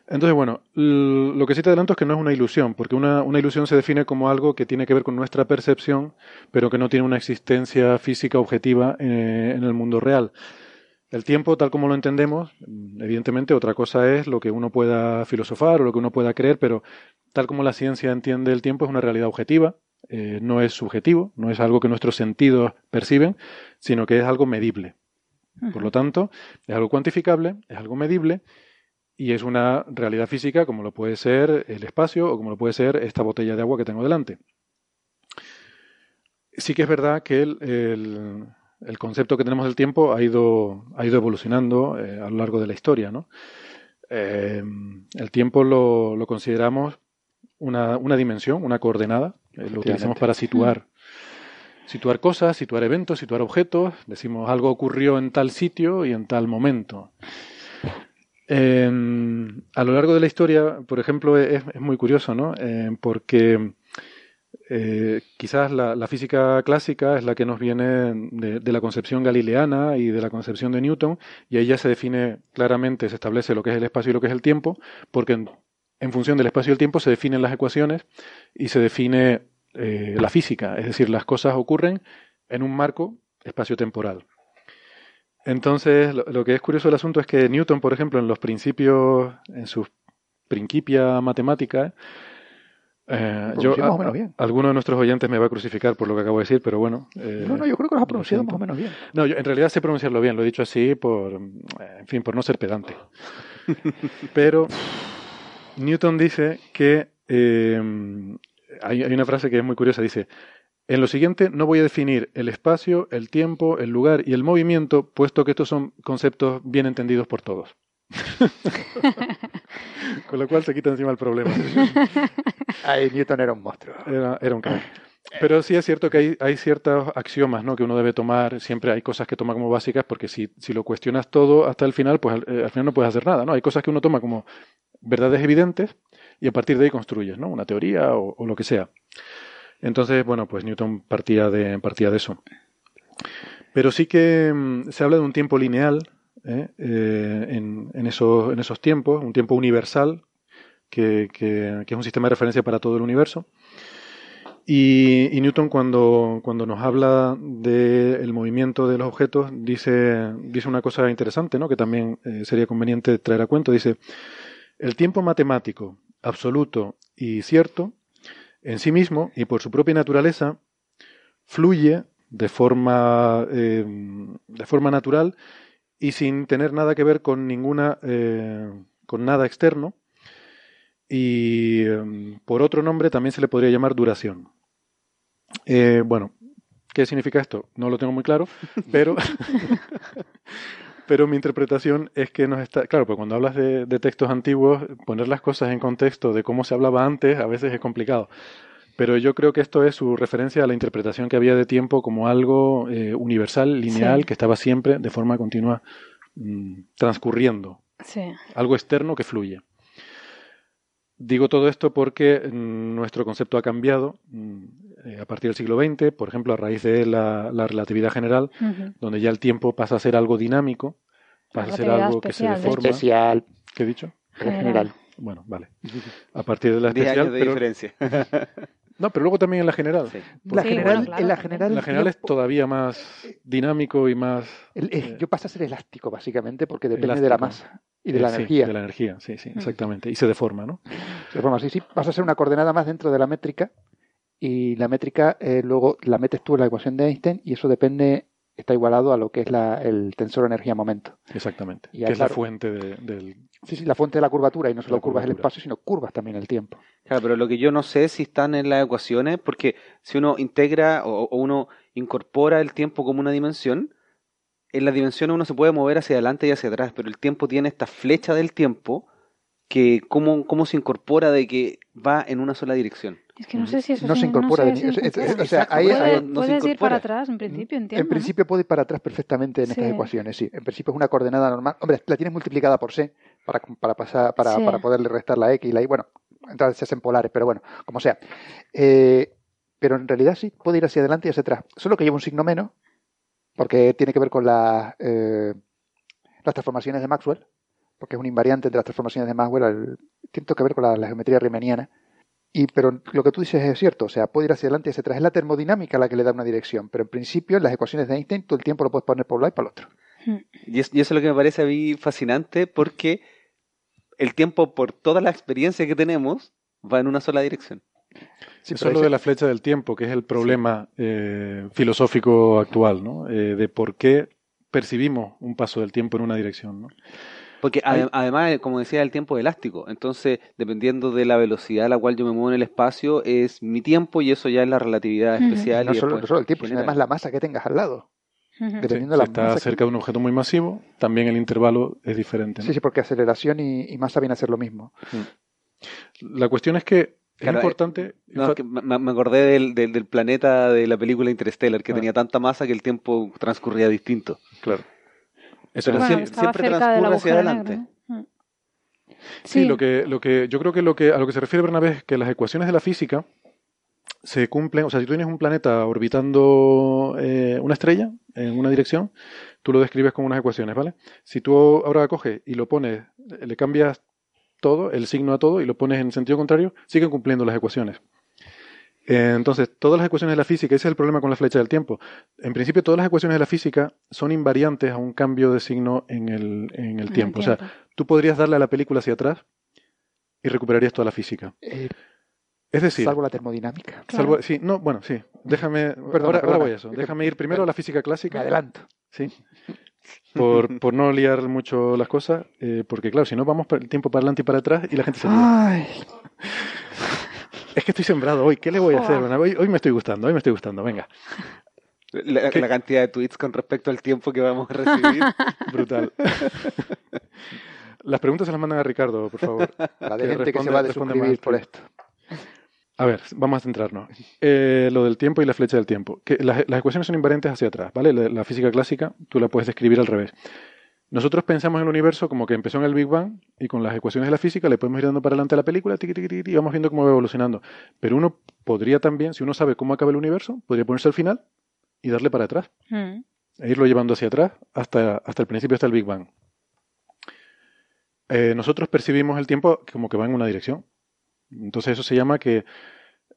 Entonces, bueno, lo que sí te adelanto es que no es una ilusión, porque una, una ilusión se define como algo que tiene que ver con nuestra percepción, pero que no tiene una existencia física objetiva eh, en el mundo real. El tiempo, tal como lo entendemos, evidentemente otra cosa es lo que uno pueda filosofar o lo que uno pueda creer, pero tal como la ciencia entiende el tiempo es una realidad objetiva, eh, no es subjetivo, no es algo que nuestros sentidos perciben, sino que es algo medible. Por lo tanto, es algo cuantificable, es algo medible y es una realidad física como lo puede ser el espacio o como lo puede ser esta botella de agua que tengo delante. Sí que es verdad que el, el- el concepto que tenemos del tiempo ha ido, ha ido evolucionando eh, a lo largo de la historia, ¿no? Eh, el tiempo lo, lo consideramos una, una, dimensión, una coordenada, eh, lo utilizamos para situar, situar cosas, situar eventos, situar objetos, decimos algo ocurrió en tal sitio y en tal momento. Eh, a lo largo de la historia, por ejemplo, es, es muy curioso, ¿no? Eh, porque eh, quizás la, física clásica es la que nos viene de, la concepción galileana y de la concepción de Newton, y ahí ya se define claramente, se establece lo que es el espacio y lo que es el tiempo, porque en, en función del espacio y el tiempo se definen las ecuaciones y se define eh, la física, es decir, las cosas ocurren en un marco espacio-temporal. Entonces, lo, lo, que es curioso del asunto es que Newton, por ejemplo, en los principios, en sus Principia Matemática, eh, yo, más o menos bien. Alguno de nuestros oyentes me va a crucificar por lo que acabo de decir, pero bueno. Eh, no, no, yo creo que lo has pronunciado más o menos bien. No, yo en realidad sé pronunciarlo bien, lo he dicho así por, en fin, por no ser pedante. [LAUGHS] pero Newton dice que eh, hay, hay, una frase que es muy curiosa, dice, en lo siguiente no voy a definir el espacio, el tiempo, el lugar y el movimiento, puesto que estos son conceptos bien entendidos por todos. [LAUGHS] Con lo cual se quita encima el problema. [LAUGHS] Ay, Newton era un monstruo. Era, era un. Pero sí es cierto que hay, hay ciertos axiomas ¿no? que uno debe tomar, siempre hay cosas que toma como básicas, porque si, si lo cuestionas todo hasta el final, pues al, al, final no puedes hacer nada. ¿no? Hay cosas que uno toma como verdades evidentes y a partir de ahí construyes ¿no? una teoría o, o lo que sea. Entonces, bueno, pues Newton partía de, partía de eso. Pero sí que mmm, se habla de un tiempo lineal ¿eh? Eh, en, en, esos, en, esos, tiempos, un tiempo universal, que, que, es un sistema de referencia para todo el universo. Y, y Newton cuando, cuando, nos habla del de movimiento de los objetos dice, dice una cosa interesante, ¿no? que también eh, sería conveniente traer a cuento. Dice, el tiempo matemático, absoluto y cierto, en sí mismo y por su propia naturaleza, fluye de forma, eh, de forma natural y sin tener nada que ver con ninguna, eh, con nada externo. Y eh, por otro nombre también se le podría llamar duración. Eh, bueno, ¿qué significa esto? No lo tengo muy claro, pero, [LAUGHS] [LAUGHS] pero mi interpretación es que nos está, claro, pues cuando hablas de, de, textos antiguos, poner las cosas en contexto de cómo se hablaba antes a veces es complicado. Pero yo creo que esto es su referencia a la interpretación que había de tiempo como algo eh, universal, lineal, sí. que estaba siempre de forma continua mmm, transcurriendo. Sí. Algo externo que fluye. Digo todo esto porque mmm, nuestro concepto ha cambiado mmm, eh, a partir del siglo XX, por ejemplo, a raíz de la, la relatividad general, uh -huh. donde ya el tiempo pasa a ser algo dinámico, pasa a ser algo especial, que se deforma. Especial. ¿Qué he dicho? General. general. Bueno, vale. A partir de la especial. años de pero... diferencia. [LAUGHS] No, pero luego también en la general. Sí. La, sí, general bueno, claro. en la general, la general es todavía más dinámico y más. El, eh, yo pasa a ser elástico, básicamente, porque depende elástico. de la masa y de eh, la sí, energía. De la energía, sí, sí, exactamente. Y se deforma, ¿no? Se deforma, sí, sí. Pasa a ser una coordenada más dentro de la métrica y la métrica eh, luego la metes tú en la ecuación de Einstein y eso depende está igualado a lo que es la, el tensor energía-momento. Exactamente. Y que es la fuente de, del... Sí, sí, la fuente de la curvatura, y no solo curvas el espacio, sino curvas también el tiempo. Claro, pero lo que yo no sé si están en las ecuaciones, porque si uno integra o, o uno incorpora el tiempo como una dimensión, en las dimensiones uno se puede mover hacia adelante y hacia atrás, pero el tiempo tiene esta flecha del tiempo que cómo, cómo se incorpora de que va en una sola dirección. Es que no sé si eso no se, se incorpora. No sé si se o sea, ahí, puede, no puedes ir para atrás, en principio, entiendo. En principio ¿no? puede ir para atrás perfectamente en sí. estas ecuaciones, sí. En principio es una coordenada normal. Hombre, la tienes multiplicada por c para, para, pasar, para, sí. para poderle restar la x y la y. Bueno, entonces se hacen polares, pero bueno, como sea. Eh, pero en realidad sí, puede ir hacia adelante y hacia atrás. Solo que lleva un signo menos, porque tiene que ver con eh, las transformaciones de Maxwell, porque es un invariante entre las transformaciones de Maxwell, el, tiene que ver con la, la geometría riemanniana. Y, pero lo que tú dices es cierto, o sea, puede ir hacia adelante y hacia atrás. Es la termodinámica la que le da una dirección, pero en principio en las ecuaciones de Einstein todo el tiempo lo puedes poner por un lado y para el otro. Hmm. Y, es, y eso es lo que me parece a mí fascinante porque el tiempo, por toda la experiencia que tenemos, va en una sola dirección. Sí, Eso es lo de la flecha del tiempo, que es el problema sí. eh, filosófico actual, ¿no? Eh, de por qué percibimos un paso del tiempo en una dirección, ¿no? Porque ade además, como decía, el tiempo es elástico. Entonces, dependiendo de la velocidad a la cual yo me muevo en el espacio, es mi tiempo y eso ya es la relatividad especial. No, y solo, no solo el tiempo, general. sino además la masa que tengas al lado. Dependiendo Sí, de si la está masa que- cerca de un objeto muy masivo, también el intervalo es diferente. ¿no? Sí, sí, porque aceleración y, y masa viene a ser lo mismo. La cuestión es que Claro, es importante. No, es que me, me acordé del, del, del planeta de la película Interstellar, que Ah. tenía tanta masa que el tiempo transcurría distinto. Claro. Eso Pero Bueno, siempre del transcurre hacia adelante. Mm. Sí, lo que, lo que yo creo que, lo que a lo que se refiere Bernabé es que las ecuaciones de la física se cumplen, o sea, si tú tienes un planeta orbitando eh, una estrella en una dirección, tú lo describes con unas ecuaciones, ¿vale? Si tú ahora coges y lo pones, le cambias todo, el signo a todo, y lo pones en sentido contrario, siguen cumpliendo las ecuaciones. Entonces, todas las ecuaciones de la física, ese es el problema con la flecha del tiempo. En principio, todas las ecuaciones de la física son invariantes a un cambio de signo en el, en el En el tiempo. O sea, tú podrías darle a la película hacia atrás y recuperarías toda la física. Eh, Es decir, salvo la termodinámica. salvo- Claro. sí, no, bueno, sí. Déjame, ahora, perdona. ahora voy a eso. Déjame ir primero a la física Me clásica. adelanto. Sí. Por, por no liar mucho las cosas, eh, porque claro, si no vamos el tiempo para adelante y para atrás y la gente se. Ay, [LAUGHS] Es que estoy sembrado hoy, ¿qué le voy a hacer? Bernabé? Hoy, hoy me estoy gustando, hoy me estoy gustando, venga. La, cantidad de tweets con respecto al tiempo que vamos a recibir. [LAUGHS] Brutal. Las preguntas se las mandan a Ricardo, por favor. la de Que gente que se va a desuscribir por esto. A ver, vamos a centrarnos. Eh, lo del tiempo y la flecha del tiempo. Que las, las ecuaciones son invariantes hacia atrás, ¿vale? La, la física clásica tú la puedes describir al revés. Nosotros pensamos en el universo como que empezó en el Big Bang y con las ecuaciones de la física le podemos ir dando para adelante a la película tiqui, tiqui, tiqui, y vamos viendo cómo va evolucionando. Pero uno podría también, si uno sabe cómo acaba el universo, podría ponerse al final y darle para atrás Mm. e irlo llevando hacia atrás hasta, hasta el principio, hasta el Big Bang. Eh, nosotros percibimos el tiempo como que va en una dirección. Entonces eso se llama que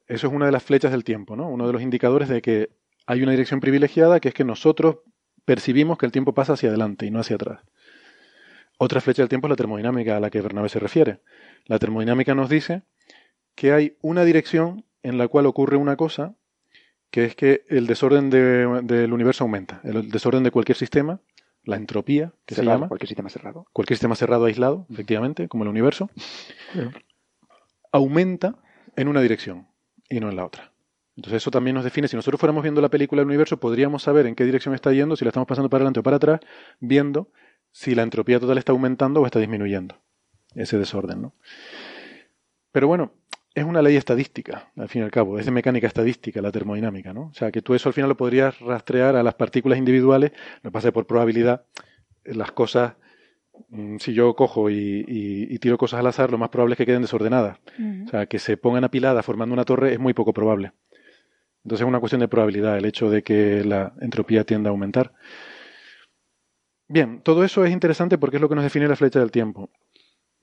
eso es una de las flechas del tiempo, ¿no? Uno de los indicadores de que hay una dirección privilegiada, que es que nosotros percibimos que el tiempo pasa hacia adelante y no hacia atrás. Otra flecha del tiempo es la termodinámica a la que Bernabé se refiere. La termodinámica nos dice que hay una dirección en la cual ocurre una cosa que es que el desorden de- del universo aumenta. El desorden de cualquier sistema, la entropía, que se llama, Cualquier sistema cerrado. cualquier sistema cerrado aislado, efectivamente, como el universo, aumenta en una dirección y no en la otra. Entonces eso también nos define, si nosotros fuéramos viendo la película del universo, podríamos saber en qué dirección está yendo, si la estamos pasando para adelante o para atrás, viendo si la entropía total está aumentando o está disminuyendo. Ese desorden, ¿no? Pero bueno, es una ley estadística, al fin y al cabo, es de mecánica estadística la termodinámica, ¿no? O sea, que tú eso al final lo podrías rastrear a las partículas individuales, lo pasa por probabilidad, eh, las cosas, mm, si yo cojo y, y- y tiro cosas al azar, lo más probable es que queden desordenadas. O sea, que se pongan apiladas formando una torre es muy poco probable. Entonces es una cuestión de probabilidad el hecho de que la entropía tienda a aumentar. Bien, todo eso es interesante porque es lo que nos define la flecha del tiempo.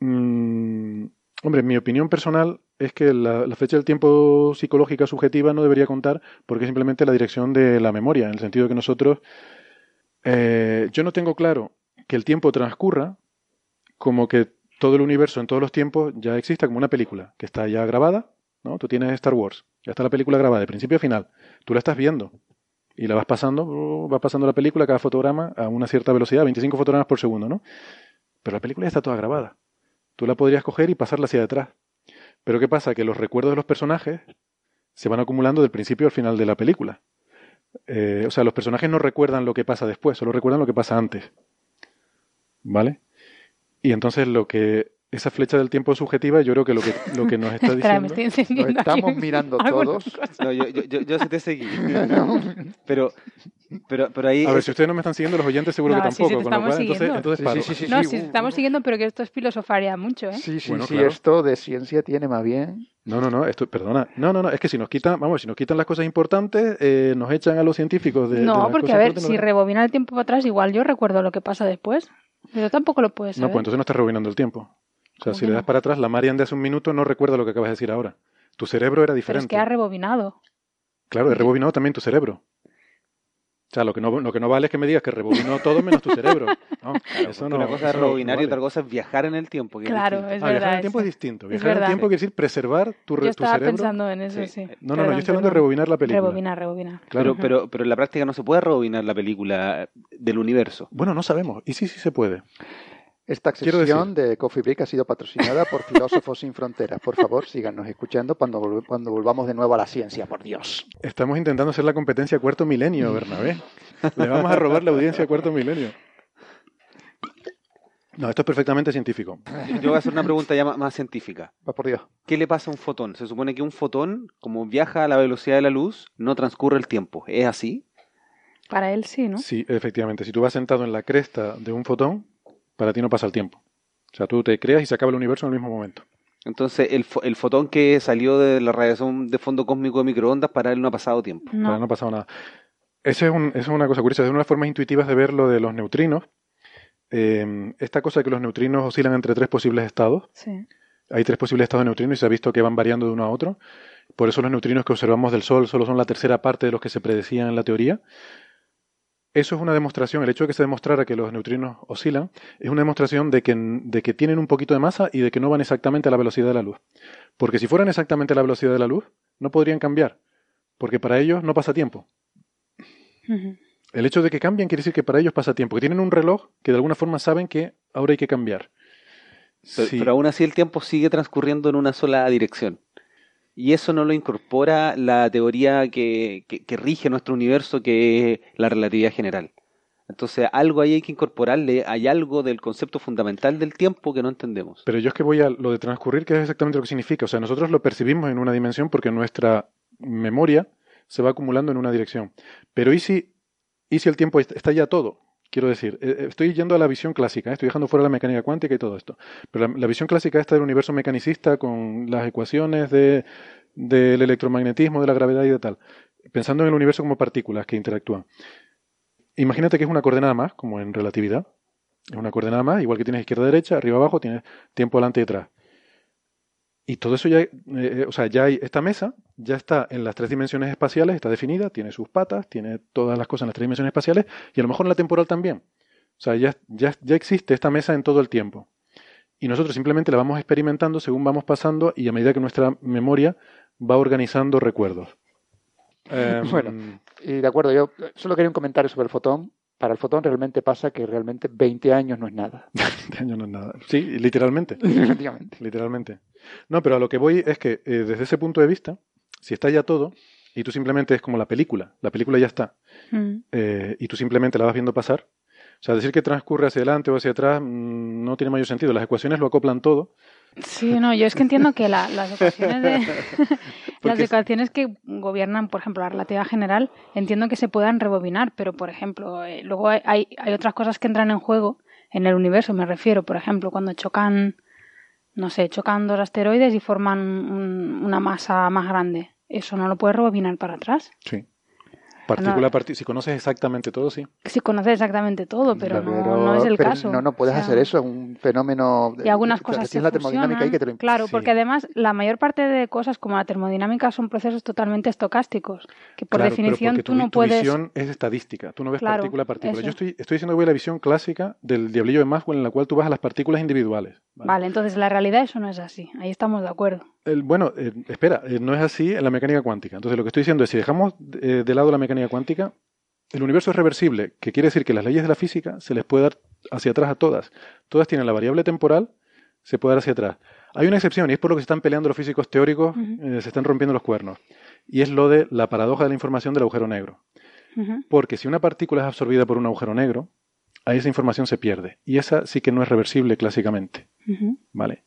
Mm, hombre, mi opinión personal es que la, flecha del tiempo psicológica subjetiva no debería contar porque es simplemente la dirección de la memoria, en el sentido que nosotros, eh, yo no tengo claro que el tiempo transcurra como que todo el universo en todos los tiempos ya exista como una película que está ya grabada, ¿no? Tú tienes Star Wars, ya está la película grabada de principio a final, tú la estás viendo y la vas pasando, uh, va pasando la película, cada fotograma a una cierta velocidad, 25 fotogramas por segundo, ¿no? Pero la película ya está toda grabada. Tú la podrías coger y pasarla hacia detrás. Pero ¿qué pasa? Que los recuerdos de los personajes se van acumulando del principio al final de la película. Eh, o sea, los personajes no recuerdan lo que pasa después, solo recuerdan lo que pasa antes. ¿Vale? Y entonces lo que esa flecha del tiempo subjetiva, yo creo que lo que, lo que nos [LAUGHS] está Espera, me diciendo... estoy Nos encendiendo. estamos aquí mirando todos. No, yo, yo, yo, yo sí te seguí. [LAUGHS] Pero, pero, pero ahí. A ver, es- si ustedes no me están siguiendo, los oyentes seguro No, que sí, sí, tampoco. te con lo estamos cual, entonces, siguiendo. entonces Sí, paro. sí, sí, No, sí, sí, uh, estamos siguiendo, pero que esto es filosofaria mucho, ¿eh? Sí, sí, Bueno, sí, claro. esto de ciencia tiene más bien. No, no, no, esto, perdona. No, no, no, es que si nos quitan, vamos, si nos quitan las cosas importantes, eh, nos echan a los científicos de. de no, las porque cosas a ver, si no- rebobina el tiempo para atrás, igual yo recuerdo lo que pasa después. Pero tampoco lo puedes No, saber. pues entonces no estás rebobinando el tiempo. O sea, ¿Cómo si le das para atrás, la Marian de hace un minuto no recuerda lo que acabas de decir ahora. Tu cerebro era Pero diferente. es que ha rebobinado. Claro, he rebobinado también tu cerebro. O sea, lo que no, lo que no vale es que me digas que rebobinó todo menos tu cerebro. [LAUGHS] No, eso no, una cosa es no- rebobinar no y otra cosa es viajar en el tiempo. es Claro, es Ah, viajar en verdad. el tiempo es distinto. Es Viajar en el verdad. tiempo quiere decir preservar tu, Yo tu estaba cerebro. pensando en eso, Sí. sí. No, no, no, yo estoy hablando de rebobinar la película. Rebobinar, rebobinar. Claro. Pero, pero, pero en la práctica no se puede rebobinar la película del universo. Bueno, no sabemos. Y sí, sí se puede. Esta sección de Coffee Break ha sido patrocinada por Filósofos Sin Fronteras. Por favor, síganos escuchando cuando, cuando volvamos de nuevo a la ciencia, por Dios. Estamos intentando hacer la competencia cuarto milenio, Bernabé. [LAUGHS] Le vamos a robar la audiencia a cuarto milenio. No, esto es perfectamente científico. Yo voy a hacer una pregunta ya más, más científica. Va por Dios. ¿Qué le pasa a un fotón? Se supone que un fotón, como viaja a la velocidad de la luz, no transcurre el tiempo. ¿Es así? Para él sí, ¿no? Sí, efectivamente. Si tú vas sentado en la cresta de un fotón, para ti no pasa el tiempo. O sea, tú te creas y se acaba el universo en el mismo momento. Entonces, el, fo- el fotón que salió de la radiación de fondo cósmico de microondas, para él no ha pasado tiempo. No. Para no ha pasado nada. Esa es, un- esa es una cosa curiosa. Es una de las formas intuitivas de ver lo de los neutrinos. Eh, esta cosa de que los neutrinos oscilan entre tres posibles estados. Sí. Hay tres posibles estados de neutrinos y se ha visto que van variando de uno a otro. Por eso los neutrinos que observamos del Sol solo son la tercera parte de los que se predecían en la teoría. Eso es una demostración, el hecho de que se demostrara que los neutrinos oscilan, es una demostración de que, de que tienen un poquito de masa y de que no van exactamente a la velocidad de la luz. Porque si fueran exactamente a la velocidad de la luz, no podrían cambiar, porque para ellos no pasa tiempo. El hecho de que cambien quiere decir que para ellos pasa tiempo, que tienen un reloj que de alguna forma saben que ahora hay que cambiar. Pero, Sí. pero aún así el tiempo sigue transcurriendo en una sola dirección. Y eso no lo incorpora la teoría que, que- rige nuestro universo, que es la relatividad general. Entonces, algo ahí hay que incorporarle, hay algo del concepto fundamental del tiempo que no entendemos. Pero yo es que voy a lo de transcurrir, que es exactamente lo que significa. O sea, nosotros lo percibimos en una dimensión porque nuestra memoria se va acumulando en una dirección. Pero ¿y si, y si el tiempo est- está ya todo? Quiero decir, eh, eh, estoy yendo a la visión clásica, ¿eh? estoy dejando fuera la mecánica cuántica y todo esto. Pero la, visión clásica esta del universo mecanicista con las ecuaciones de, del electromagnetismo, de la gravedad y de tal. Pensando en el universo como partículas que interactúan. Imagínate que es una coordenada más, como en relatividad. Es una coordenada más, igual que tienes izquierda-derecha, arriba-abajo, tienes tiempo adelante y atrás. Y todo eso ya, eh, o sea, ya hay, esta mesa ya está en las tres dimensiones espaciales, está definida, tiene sus patas, tiene todas las cosas en las tres dimensiones espaciales y a lo mejor en la temporal también. O sea, ya, ya, ya existe esta mesa en todo el tiempo. Y nosotros simplemente la vamos experimentando según vamos pasando y a medida que nuestra memoria va organizando recuerdos. [LAUGHS] Em, Bueno. Y de acuerdo, yo solo quería un comentario sobre el fotón. Para el fotón realmente pasa que realmente 20 años no es nada. [LAUGHS] de año no es nada. Sí, literalmente. [LAUGHS] Efectivamente. Literalmente. No, pero a lo que voy es que eh, desde ese punto de vista, si está ya todo, y tú simplemente es como la película, la película ya está, Mm. eh, y tú simplemente la vas viendo pasar, o sea, decir que transcurre hacia adelante o hacia atrás mm, no tiene mayor sentido. Las ecuaciones lo acoplan todo. Sí, no, yo es que entiendo que la- las [LAUGHS] ecuaciones de [LAUGHS] las ecuaciones que gobiernan, por ejemplo, la relatividad general, entiendo que se puedan rebobinar, pero por ejemplo, eh, luego hay, hay hay otras cosas que entran en juego en el universo, me refiero, por ejemplo, cuando chocan, no sé, chocan dos asteroides y forman un- una masa más grande. Eso no lo puedes rebobinar para atrás. Sí. Partícula a partícula. Si conoces exactamente todo, sí. Si conoces exactamente todo, pero no, Pero- no es el pero caso. No, no puedes O sea, hacer eso, es un fenómeno. Y algunas o sea, cosas tienes se la termodinámica ahí que te lo. Claro, Sí. porque además la mayor parte de cosas como la termodinámica son procesos totalmente estocásticos, que por Claro, definición tú tu, no tu puedes... visión es estadística. Tú no ves Claro, partícula a partícula. eso. Yo estoy, estoy diciendo que voy a la visión clásica del diablillo de Maxwell, en la cual tú vas a las partículas individuales. ¿Vale? Vale, entonces la realidad eso no es así. Ahí estamos de acuerdo. El- bueno, eh, espera, eh, no es así en la mecánica cuántica. Entonces, lo que estoy diciendo es, si dejamos eh, de lado la mecánica cuántica, el universo es reversible, que quiere decir que las leyes de la física se les puede dar hacia atrás a todas. Todas tienen la variable temporal, se puede dar hacia atrás. Hay una excepción, y es por lo que se están peleando los físicos teóricos, se están rompiendo los cuernos. Y es lo de la paradoja de la información del agujero negro. Porque si una partícula es absorbida por un agujero negro, ahí esa información se pierde. Y esa sí que no es reversible clásicamente. ¿Vale?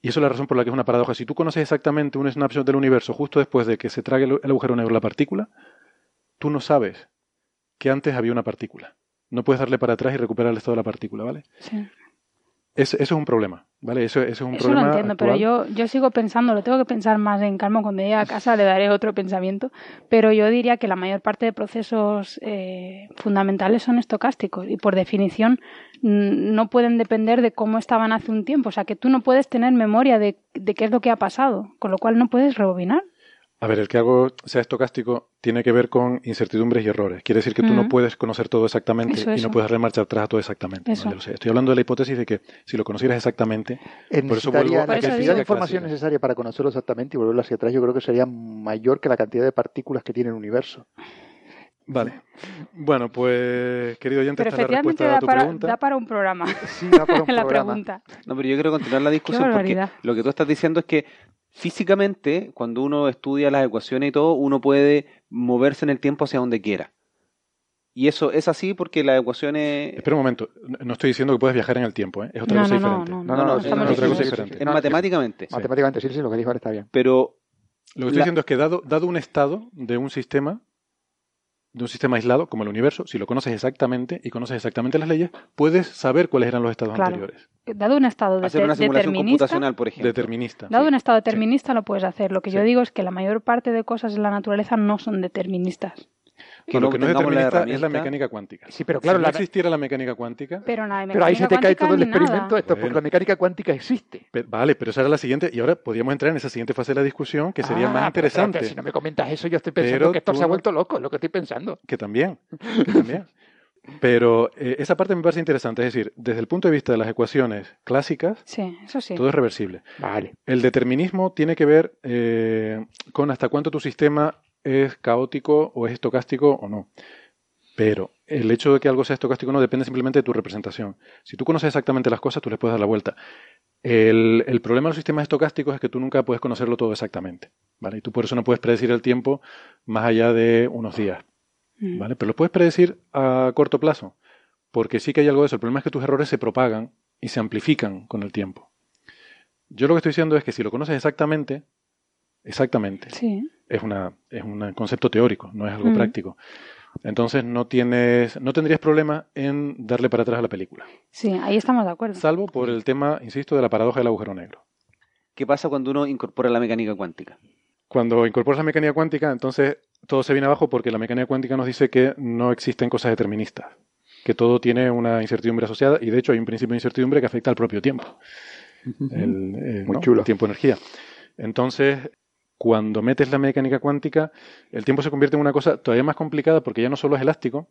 Y eso es la razón por la que es una paradoja. Si tú conoces exactamente un snapshot del universo justo después de que se trague el el agujero negro la partícula, tú no sabes que antes había una partícula. No puedes darle para atrás y recuperar el estado de la partícula, ¿vale? Sí. Es- eso es un problema, ¿vale? Eso, eso es un Eso lo problema entiendo, pero yo, yo sigo pensando, lo tengo que pensar más en calma. Cuando llegue a casa le daré otro pensamiento. Pero yo diría que la mayor parte de procesos eh, fundamentales son estocásticos y por definición no pueden depender de cómo estaban hace un tiempo. O sea, que tú no puedes tener memoria de, de qué es lo que ha pasado, con lo cual no puedes rebobinar. A ver, el que algo sea estocástico tiene que ver con incertidumbres y errores. Quiere decir que tú no puedes conocer todo exactamente Eso, y eso. no puedes darle marcha atrás a todo exactamente. Estoy hablando de la hipótesis de que si lo conocieras exactamente, Eh, Por eso vuelvo a la cantidad de información clásica. necesaria para conocerlo exactamente y volverlo hacia atrás, yo creo que sería mayor que la cantidad de partículas que tiene el universo. Vale. Bueno, pues, querido oyente, Pero esta es la efectivamente respuesta da a tu para, pregunta. da para un programa Sí, da para un [LAUGHS] la programa. pregunta. No, pero yo quiero continuar la discusión porque lo que tú estás diciendo es que físicamente, cuando uno estudia las ecuaciones y todo, uno puede moverse en el tiempo hacia donde quiera. Y eso es así porque las ecuaciones... Espera un momento, no- estoy diciendo que puedes viajar en el tiempo, ¿eh? es otra No, cosa no, diferente. no, No, no, es otra cosa diferente. sí. No, matemáticamente. Matemáticamente, sí, sí, lo que dijo ahora está bien. Pero Lo que estoy La- diciendo es que dado, dado un estado de un sistema, de un sistema aislado, como el universo, si lo conoces exactamente y conoces exactamente las leyes, puedes saber cuáles eran los estados Claro. anteriores. Dado un estado de hacer una simulación computacional, por ejemplo. Determinista. dado sí. un estado determinista lo puedes hacer. Lo que yo digo es que la mayor parte de cosas en la naturaleza no son deterministas. Que lo que no es tengamos la determinista es la mecánica cuántica. Sí, pero claro, si no la- existiera la mecánica cuántica, Pero, nada de pero ahí se te mecánica cae todo el experimento esto, porque la mecánica cuántica existe. vale, pero esa era la siguiente, y ahora podríamos entrar en esa siguiente fase de la discusión, que sería Ah, más pero interesante. espérate, si no me comentas eso, yo estoy pensando Pero que esto tú se ha vuelto loco, es lo que estoy pensando. Que también, que también. Pero eh, esa parte me parece interesante, es decir, desde el punto de vista de las ecuaciones clásicas, Sí, eso sí. todo es reversible. Vale. El determinismo tiene que ver eh, con hasta cuánto tu sistema es caótico o es estocástico o no. Pero el hecho de que algo sea estocástico o no depende simplemente de tu representación. Si tú conoces exactamente las cosas, tú les puedes dar la vuelta. El, el problema de los sistemas estocásticos es que tú nunca puedes conocerlo todo exactamente. ¿vale? Y tú por eso no puedes predecir el tiempo más allá de unos días. Mm. ¿vale? Pero lo puedes predecir a corto plazo, porque sí que hay algo de eso. El problema es que tus errores se propagan y se amplifican con el tiempo. Yo lo que estoy diciendo es que si lo conoces exactamente, exactamente, Sí. Es, una, es un concepto teórico, no es algo Mm. práctico. Entonces no tienes, no tendrías problema en darle para atrás a la película, sí, ahí estamos de acuerdo. salvo por el tema, insisto, de la paradoja del agujero negro. ¿Qué pasa cuando uno incorpora la mecánica cuántica? Cuando incorporas la mecánica cuántica, entonces todo se viene abajo porque la mecánica cuántica nos dice que no existen cosas deterministas, que todo tiene una incertidumbre asociada y de hecho hay un principio de incertidumbre que afecta al propio tiempo, el, eh, Muy ¿no? chulo. el tiempo-energía. Entonces, cuando metes la mecánica cuántica, el tiempo se convierte en una cosa todavía más complicada porque ya no solo es elástico,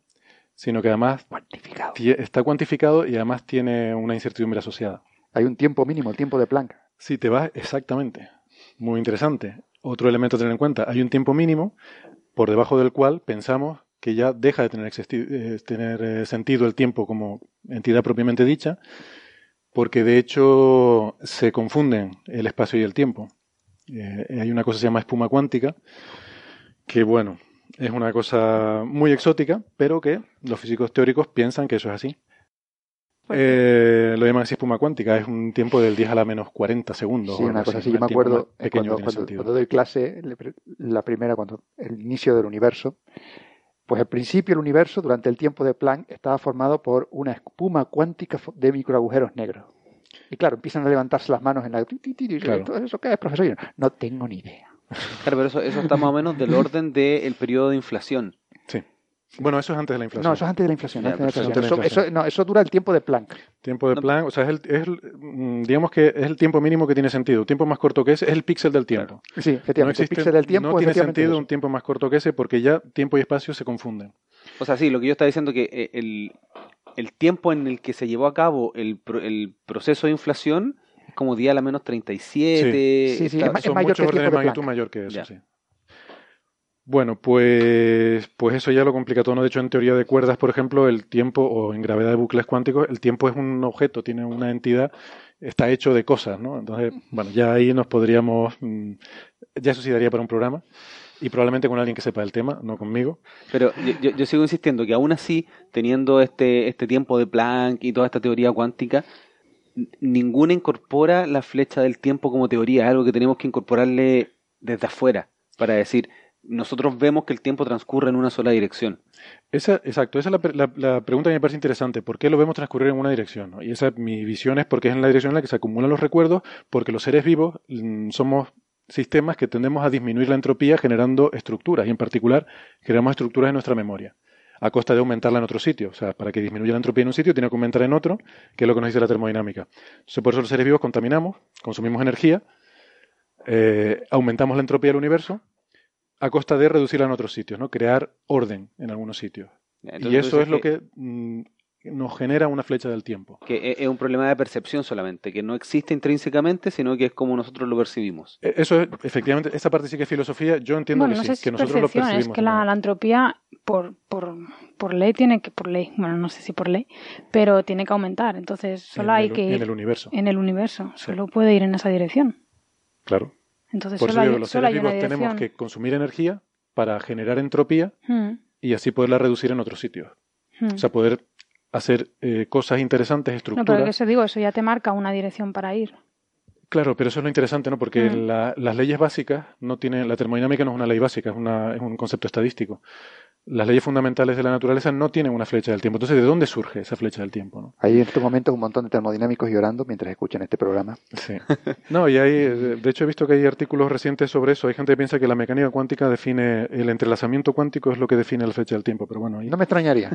sino que además Cuantificado. está cuantificado y además tiene una incertidumbre asociada. Hay un tiempo mínimo, el tiempo de Planck. Si te vas, exactamente. Muy interesante. Otro elemento a tener en cuenta. Hay un tiempo mínimo por debajo del cual pensamos que ya deja de tener, eh, tener eh, sentido el tiempo como entidad propiamente dicha, porque de hecho se confunden el espacio y el tiempo. Eh, hay una cosa que se llama espuma cuántica, que bueno, es una cosa muy exótica, pero que los físicos teóricos piensan que eso es así. Eh, lo llaman así espuma cuántica, es un tiempo del 10 a la menos 40 segundos. Sí, una cosa así. Yo me acuerdo pequeño cuando, doy clase, la primera, cuando el inicio del universo, pues al principio el universo, durante el tiempo de Planck, estaba formado por una espuma cuántica de microagujeros negros. Y claro, empiezan a levantarse las manos en la... Claro. ¿todo ¿Eso qué es, profesor? Yo, no tengo ni idea. Claro, pero eso, eso está más o menos del orden del periodo de inflación. Sí. Bueno, eso es antes de la inflación. No, eso es antes de la inflación. De la pero eso de no, eso dura el tiempo de Planck. Tiempo de No. plan, o sea, es el, es el, mm, digamos que es el tiempo mínimo que tiene sentido. Tiempo más corto que ese es el píxel del tiempo. Sí, efectivamente. No el existe, píxel del tiempo no tiene sentido un tiempo más corto que ese porque ya tiempo y espacio se confunden. O sea, sí, lo que yo estaba diciendo que eh, el, el tiempo en el que se llevó a cabo el, el proceso de inflación es como día a la menos 37. Sí, sí, está- es Son mayor muchos órdenes de magnitud mayor que eso, Ya. sí. Bueno, pues, pues eso ya lo complica todo. ¿no? De hecho, en teoría de cuerdas, por ejemplo, el tiempo, o en gravedad de bucles cuánticos, el tiempo es un objeto, tiene una entidad, está hecho de cosas, ¿no? Entonces, bueno, ya ahí nos podríamos, mm, ya eso sí daría para un programa, y probablemente con alguien que sepa el tema, no conmigo. Pero yo, sigo insistiendo que aún así, teniendo este, este tiempo de Planck y toda esta teoría cuántica, ninguna incorpora la flecha del tiempo como teoría, es algo que tenemos que incorporarle desde afuera para decir, nosotros vemos que el tiempo transcurre en una sola dirección. Esa, exacto, esa es la, la- la pregunta que me parece interesante. ¿Por qué lo vemos transcurrir en una dirección? no? Y esa mi visión es porque es en la dirección en la que se acumulan los recuerdos, porque los seres vivos mm, somos sistemas que tendemos a disminuir la entropía generando estructuras, y en particular generamos estructuras en nuestra memoria, a costa de aumentarla en otro sitio. O sea, para que disminuya la entropía en un sitio, tiene que aumentar en otro, que es lo que nos dice la termodinámica. Entonces, por eso los seres vivos contaminamos, consumimos energía, eh, aumentamos la entropía del universo, a costa de reducirla en otros sitios, ¿no? Crear orden en algunos sitios. Entonces, y eso es lo que mm, nos genera una flecha del tiempo. que es un problema de percepción solamente, que no existe intrínsecamente, sino que es como nosotros lo percibimos. E- Eso es, efectivamente, esa parte sí que es filosofía. Yo entiendo Bueno, que no sí, sé si que es nosotros lo percepción, es percibimos. que la, entropía por, por, por ley tiene que, por ley, bueno, no sé si por ley, pero tiene que aumentar. Entonces solo en hay el, que en ir el universo. en el universo, solo puede ir en esa dirección. Claro. Entonces Por eso solo digo, hay, los solo seres vivos tenemos que consumir energía para generar entropía Mm. y así poderla reducir en otros sitios. Hmm. O sea, poder hacer eh, cosas interesantes, no, estructuras. pero eso digo, eso ya te marca una dirección para ir. Claro, pero eso es lo interesante, ¿no? Porque Mm. la- las leyes básicas no tienen, la termodinámica no es una ley básica, es, una, es un concepto estadístico. Las leyes fundamentales de la naturaleza no tienen una flecha del tiempo. Entonces, ¿de dónde surge esa flecha del tiempo? ¿no? Hay en estos momentos un montón de termodinámicos llorando mientras escuchan este programa. Sí. No, y hay, de hecho he visto que hay artículos recientes sobre eso. Hay gente que piensa que la mecánica cuántica define, el entrelazamiento cuántico es lo que define la flecha del tiempo, pero bueno, ahí, No me extrañaría.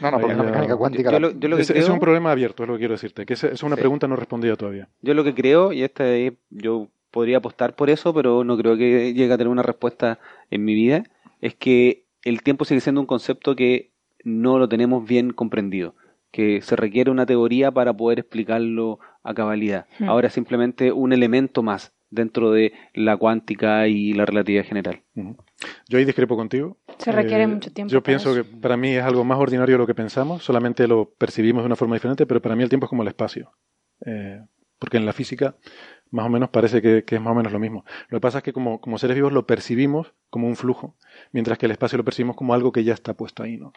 No, no, Ahí porque la mecánica cuántica... Yo lo, yo lo que es, es un problema abierto, es lo que quiero decirte, que es, es una Sí. pregunta no respondida todavía. yo lo que creo, y esta es- yo podría apostar por eso, pero no creo que llegue a tener una respuesta en mi vida, es que el tiempo sigue siendo un concepto que no lo tenemos bien comprendido, que se requiere una teoría para poder explicarlo a cabalidad. Hmm. Ahora es simplemente un elemento más dentro de la cuántica y la relatividad general. Yo ahí discrepo contigo. Se requiere Eh, mucho tiempo. Yo pienso eso. que para mí es algo más ordinario de lo que pensamos, solamente lo percibimos de una forma diferente, pero para mí el tiempo es como el espacio. Eh, porque en la física más o menos parece que, que es más o menos lo mismo. Lo que pasa es que como, como seres vivos lo percibimos como un flujo, mientras que el espacio lo percibimos como algo que ya está puesto ahí, ¿no?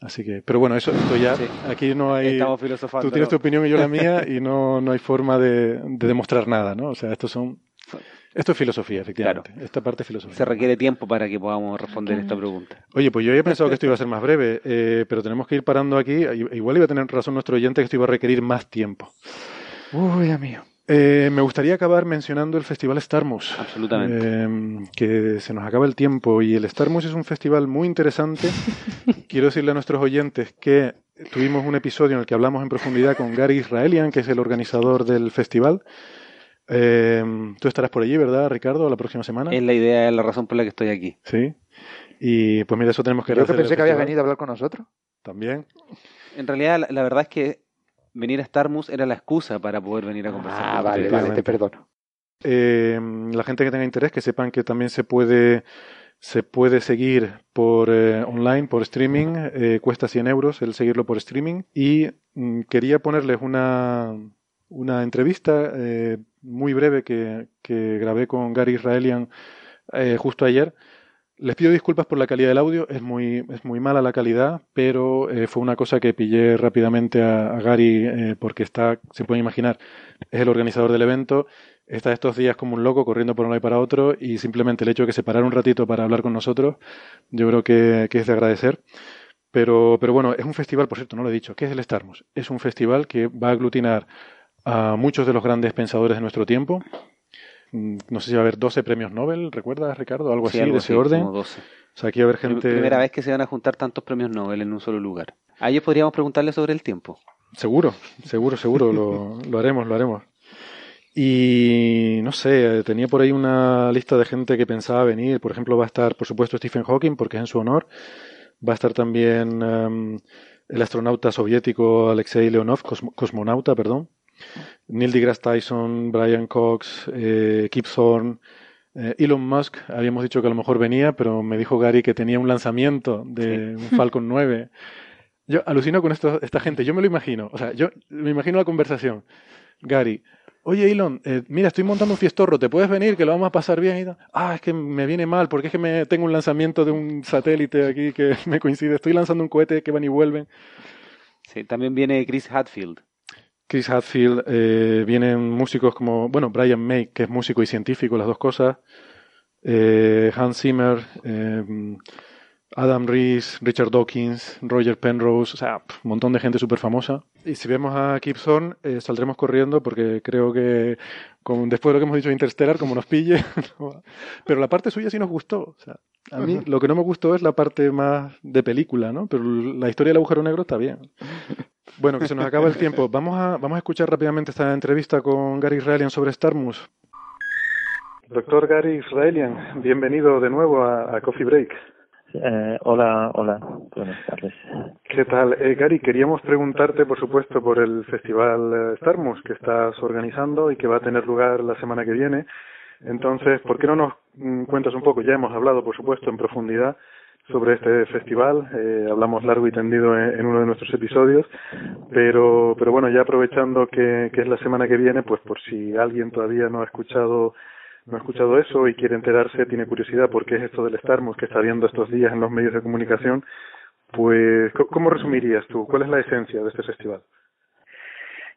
Así que, pero bueno, eso esto ya, Sí. aquí no hay... Estamos filosofando. Tú tienes tu ¿no? opinión y yo la [LAUGHS] mía y no, no hay forma de, de demostrar nada, ¿no? O sea, esto son... Esto es filosofía, efectivamente. Esta parte es filosofía. Se requiere tiempo para que podamos responder esta pregunta. Oye, pues yo había pensado que esto iba a ser más breve, eh, pero tenemos que ir parando aquí. Igual iba a tener razón nuestro oyente que esto iba a requerir más tiempo. Uy, mío. Eh, me gustaría acabar mencionando el Festival Starmus. Absolutamente. Eh, que se nos acaba el tiempo y el Starmus es un festival muy interesante. [LAUGHS] Quiero decirle a nuestros oyentes que tuvimos un episodio en el que hablamos en profundidad con Gary Israelian, que es el organizador del festival. Eh, tú estarás por allí, ¿verdad, Ricardo, la próxima semana? Es la idea, es la razón por la que estoy aquí. Sí. Y pues mira, eso tenemos que Yo que pensé que habías venido a hablar con nosotros. También. En realidad, la, la verdad es que venir a Starmus era la excusa para poder venir a conversar. Ah, con vale, vale, te perdono. Eh, la gente que tenga interés, que sepan que también se puede, se puede seguir por eh, online, por streaming. eh, cuesta 100 euros el seguirlo por streaming. Y mm, quería ponerles una, una entrevista eh, muy breve que, que grabé con Gary Israelian eh, justo ayer. Les pido disculpas por la calidad del audio, es muy, es muy mala la calidad, pero eh, fue una cosa que pillé rápidamente a, Gary eh, porque está, se pueden imaginar, es el organizador del evento, está estos días como un loco corriendo por un lado y para otro y simplemente el hecho de que se parara un ratito para hablar con nosotros, yo creo que, que es de agradecer. Pero, pero bueno, es un festival, por cierto, no lo he dicho, ¿qué es el Starmus? Es un festival que va a aglutinar a muchos de los grandes pensadores de nuestro tiempo. Mm, No sé si va a haber 12 premios Nobel, ¿recuerdas, Ricardo? Algo Sí, así, algo de ese así, orden. como 12. O sea, aquí va a haber gente... Primera vez que se van a juntar tantos premios Nobel en un solo lugar. A ellos podríamos preguntarle sobre el tiempo. Seguro, seguro, seguro, lo, [LAUGHS] lo haremos, lo haremos. Y no sé, tenía por ahí una lista de gente que pensaba venir. Por ejemplo, va a estar, por supuesto, Stephen Hawking, porque es en su honor. Va a estar también em, el astronauta soviético Alexei Leonov, cosmo- cosmonauta, perdón. Neil deGrasse Tyson, Brian Cox, eh, Kip Thorne, eh, Elon Musk. Habíamos dicho que a lo mejor venía, pero me dijo Gary que tenía un lanzamiento de un Falcon [LAUGHS] 9. Yo alucino con esto, esta gente, yo me lo imagino, o sea, yo me imagino la conversación. Gary, oye Elon, eh, mira, estoy montando un fiestorro, ¿te puedes venir? Que lo vamos a pasar bien. Y tal. ah, es que me viene mal, porque es que me tengo un lanzamiento de un satélite aquí que [LAUGHS] me coincide. Estoy lanzando un cohete que van y vuelven. Sí, también viene Chris Hadfield. Chris Hadfield, eh, vienen músicos como, bueno, Brian May, que es músico y científico, las dos cosas. eh, Hans Zimmer, eh, Adam Rees, Richard Dawkins, Roger Penrose, o sea, un montón de gente súper famosa. Y si vemos a Kip Thorne, eh, saldremos corriendo porque creo que con, después de lo que hemos dicho de Interstellar, como nos pille, [LAUGHS] no pero la parte suya sí nos gustó. O sea, a mí lo que no me gustó es la parte más de película, ¿no? Pero la historia del agujero negro está bien. Bueno, que se nos acaba el tiempo. [LAUGHS] Vamos a, vamos a escuchar rápidamente esta entrevista con Gary Israelian sobre Starmus. Doctor Gary Israelian, bienvenido de nuevo a, a Coffee Break. Eh, hola, hola, buenas tardes. ¿Qué tal? Eh, Gary, queríamos preguntarte, por supuesto, por el festival eh, Starmus que estás organizando y que va a tener lugar la semana que viene. Entonces, ¿por qué no nos mm, cuentas un poco? Ya hemos hablado, por supuesto, en profundidad sobre este festival. eh, hablamos largo y tendido en, uno de nuestros episodios. Pero, pero bueno, ya aprovechando que, que es la semana que viene, pues por si alguien todavía no ha escuchado no ha escuchado eso y quiere enterarse, tiene curiosidad por qué es esto del Starmus que está viendo estos días en los medios de comunicación, pues, ¿cómo resumirías tú? ¿Cuál es la esencia de este festival?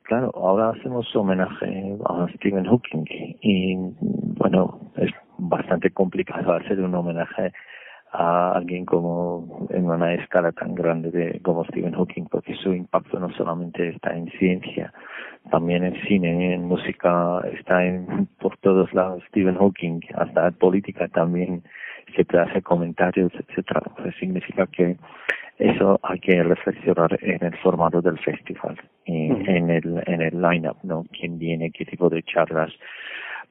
Claro, ahora hacemos homenaje a Stephen Hawking y bueno, es bastante complicado hacer un homenaje a alguien como en una escala tan grande de como Stephen Hawking porque su impacto no solamente está en ciencia también en cine en música está en por todos lados. Stephen Hawking hasta en política también siempre hace comentarios etcétera pues significa que eso hay que reflexionar en el formato del festival en el en el lineup no quién viene qué tipo de charlas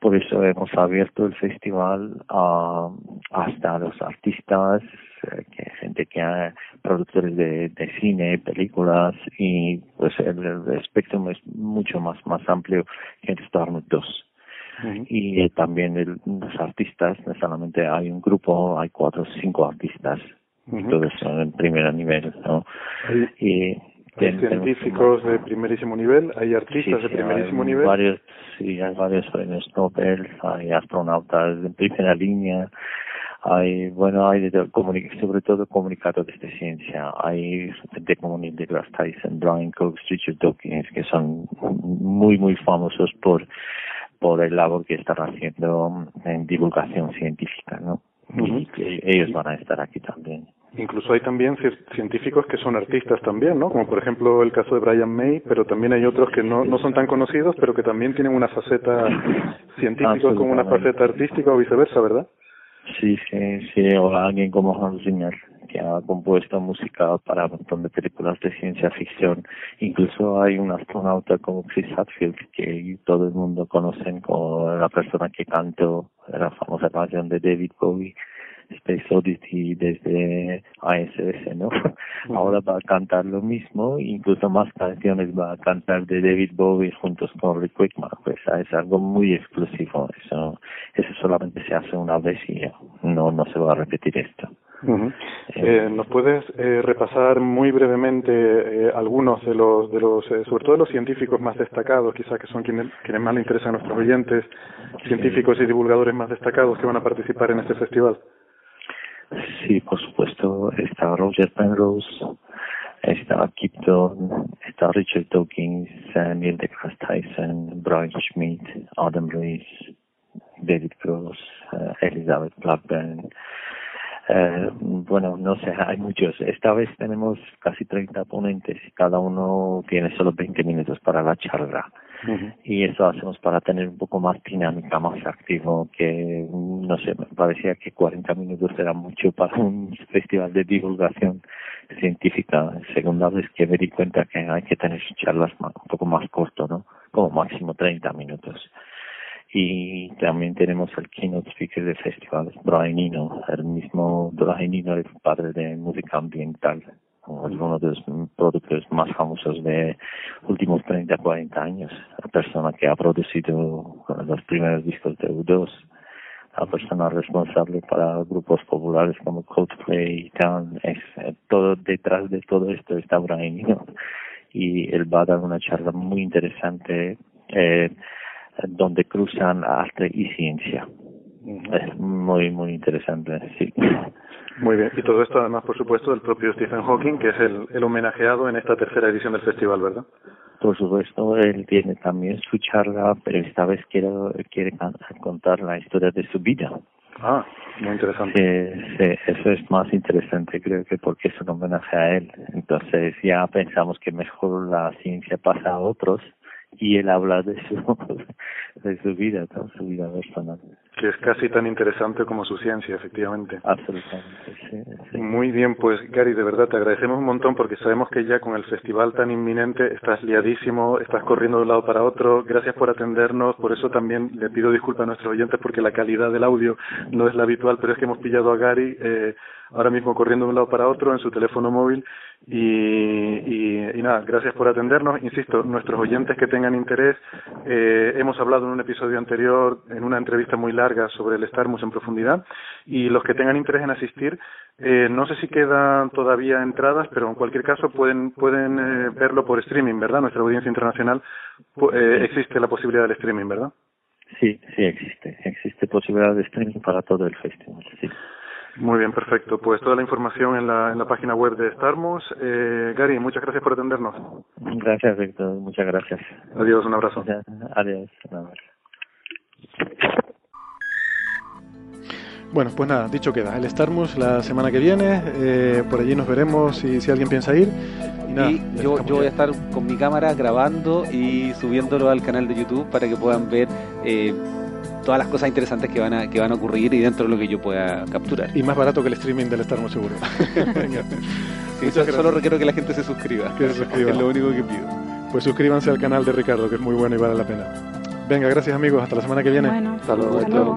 por eso hemos abierto el festival a, hasta los artistas, eh, que gente que ha productores de, de, cine, películas y pues el, espectro es mucho más más amplio que en Starmouth 2. Y eh, también el, los artistas, no solamente hay un grupo, hay cuatro o cinco artistas, todos son en primer nivel, ¿no? Y hay científicos de primerísimo nivel, hay artistas de primerísimo nivel. Varios, sí, hay varios premios Nobel, hay astronautas de primera línea, hay, bueno, hay de, sobre todo comunicadores de ciencia, hay gente como Neil deGrasse Tyson, Brian Cox, Richard Dawkins, que son muy, muy famosos por, por el labor que están haciendo en divulgación científica, ¿no? Y ellos van a estar aquí también. Incluso hay también científicos que son artistas también, ¿no? Como por ejemplo el caso de Brian May, pero también hay otros que no, no son tan conocidos, pero que también tienen una faceta científica como una faceta artística o viceversa, ¿verdad? Sí, sí, sí, o alguien como Hans Zimmer, que ha compuesto música para un montón de películas de ciencia ficción. Incluso hay un astronauta como Chris Hadfield, que todo el mundo conoce como la persona que cantó la famosa canción de David Bowie Space Odyssey desde ASS, ¿no? Ahora va a cantar lo mismo, incluso más canciones va a cantar de David Bowie juntos con Rick Wakeman, pues es algo muy exclusivo, eso, eso solamente se hace una vez y no, no se va a repetir esto. Eh, ¿Nos puedes eh, repasar muy brevemente eh, algunos de los, de los eh, sobre todo de los científicos más destacados, quizás que son quienes, quienes más le interesan a nuestros oyentes, científicos y divulgadores más destacados que van a participar en este festival? Sí, por supuesto, está Roger Penrose, está Kipton, está Richard Dawkins, Neil deGrasse Tyson, Brian Schmidt, Adam Rees, David Cross, uh, Elizabeth Blackburn. Eh, bueno, no sé, hay muchos. Esta vez tenemos casi 30 ponentes y cada uno tiene solo 20 minutos para la charla y eso hacemos para tener un poco más dinámica, más activo, que no sé, me parecía que 40 minutos era mucho para un [LAUGHS] festival de divulgación científica. Segunda vez que me di cuenta que hay que tener charlas un poco más corto, ¿no? Como máximo 30 minutos. Y también tenemos el keynote speaker del festival, Brian el mismo Brian Eno, el padre de música ambiental uno de los productores más famosos de últimos 30, 40 años, la persona que ha producido los primeros discos de U2, la persona responsable para grupos populares como Coldplay, Town, es, todo detrás de todo esto está Brian y él va a dar una charla muy interesante eh, donde cruzan arte y ciencia. Es muy, muy interesante, sí. Muy bien, y todo esto además, por supuesto, del propio Stephen Hawking, que es el, el homenajeado en esta tercera edición del festival, ¿verdad? Por supuesto, él tiene también su charla, pero esta vez quiere, quiere contar la historia de su vida. Ah, muy interesante. Sí, eso es más interesante, creo que porque es un homenaje a él. Entonces ya pensamos que mejor la ciencia pasa a otros y él habla de su, [LAUGHS] de su vida, su vida personal. Que es casi tan interesante como su ciencia, efectivamente. Absolutamente, sí, Muy bien, pues Gary, de verdad te agradecemos un montón porque sabemos que ya con el festival tan inminente estás liadísimo, estás corriendo de un lado para otro. Gracias por atendernos, por eso también le pido disculpas a nuestros oyentes porque la calidad del audio no es la habitual, pero es que hemos pillado a Gary eh, ahora mismo corriendo de un lado para otro en su teléfono móvil y, y, y, nada, gracias por atendernos. Insisto, nuestros oyentes que tengan interés, eh, hemos hablado en un episodio anterior, en una entrevista muy larga sobre el Starmus en profundidad, y los que tengan interés en asistir, eh, no sé si quedan todavía entradas, pero en cualquier caso pueden, pueden eh, verlo por streaming, ¿verdad? Nuestra audiencia internacional eh, existe la posibilidad del streaming, ¿verdad? Sí, sí existe. Existe posibilidad de streaming para todo el festival, sí. Muy bien, perfecto. Pues toda la información en la, en la página web de Starmus. Eh, Gary, muchas gracias por atendernos. Gracias, Víctor. Muchas gracias. Adiós, un abrazo. Adiós. Un abrazo. Bueno, pues nada, dicho queda. El Starmus la semana que viene. Eh, por allí nos veremos si, si alguien piensa ir. Y, nada, Y yo, yo voy a estar con mi cámara grabando y subiéndolo al canal de YouTube para que puedan ver eh, todas las cosas interesantes que van a que van a ocurrir y dentro de lo que yo pueda capturar. Y más barato que el streaming del seguro. [LAUGHS] Sí, [LAUGHS] Muchas so- gracias. solo requiero que la gente se suscriba. Que se suscriba. Es lo único que pido. Pues suscríbanse al canal de Ricardo, que es muy bueno y vale la pena. Venga, gracias amigos. Hasta la semana que viene. Bueno, Hasta luego. hasta luego.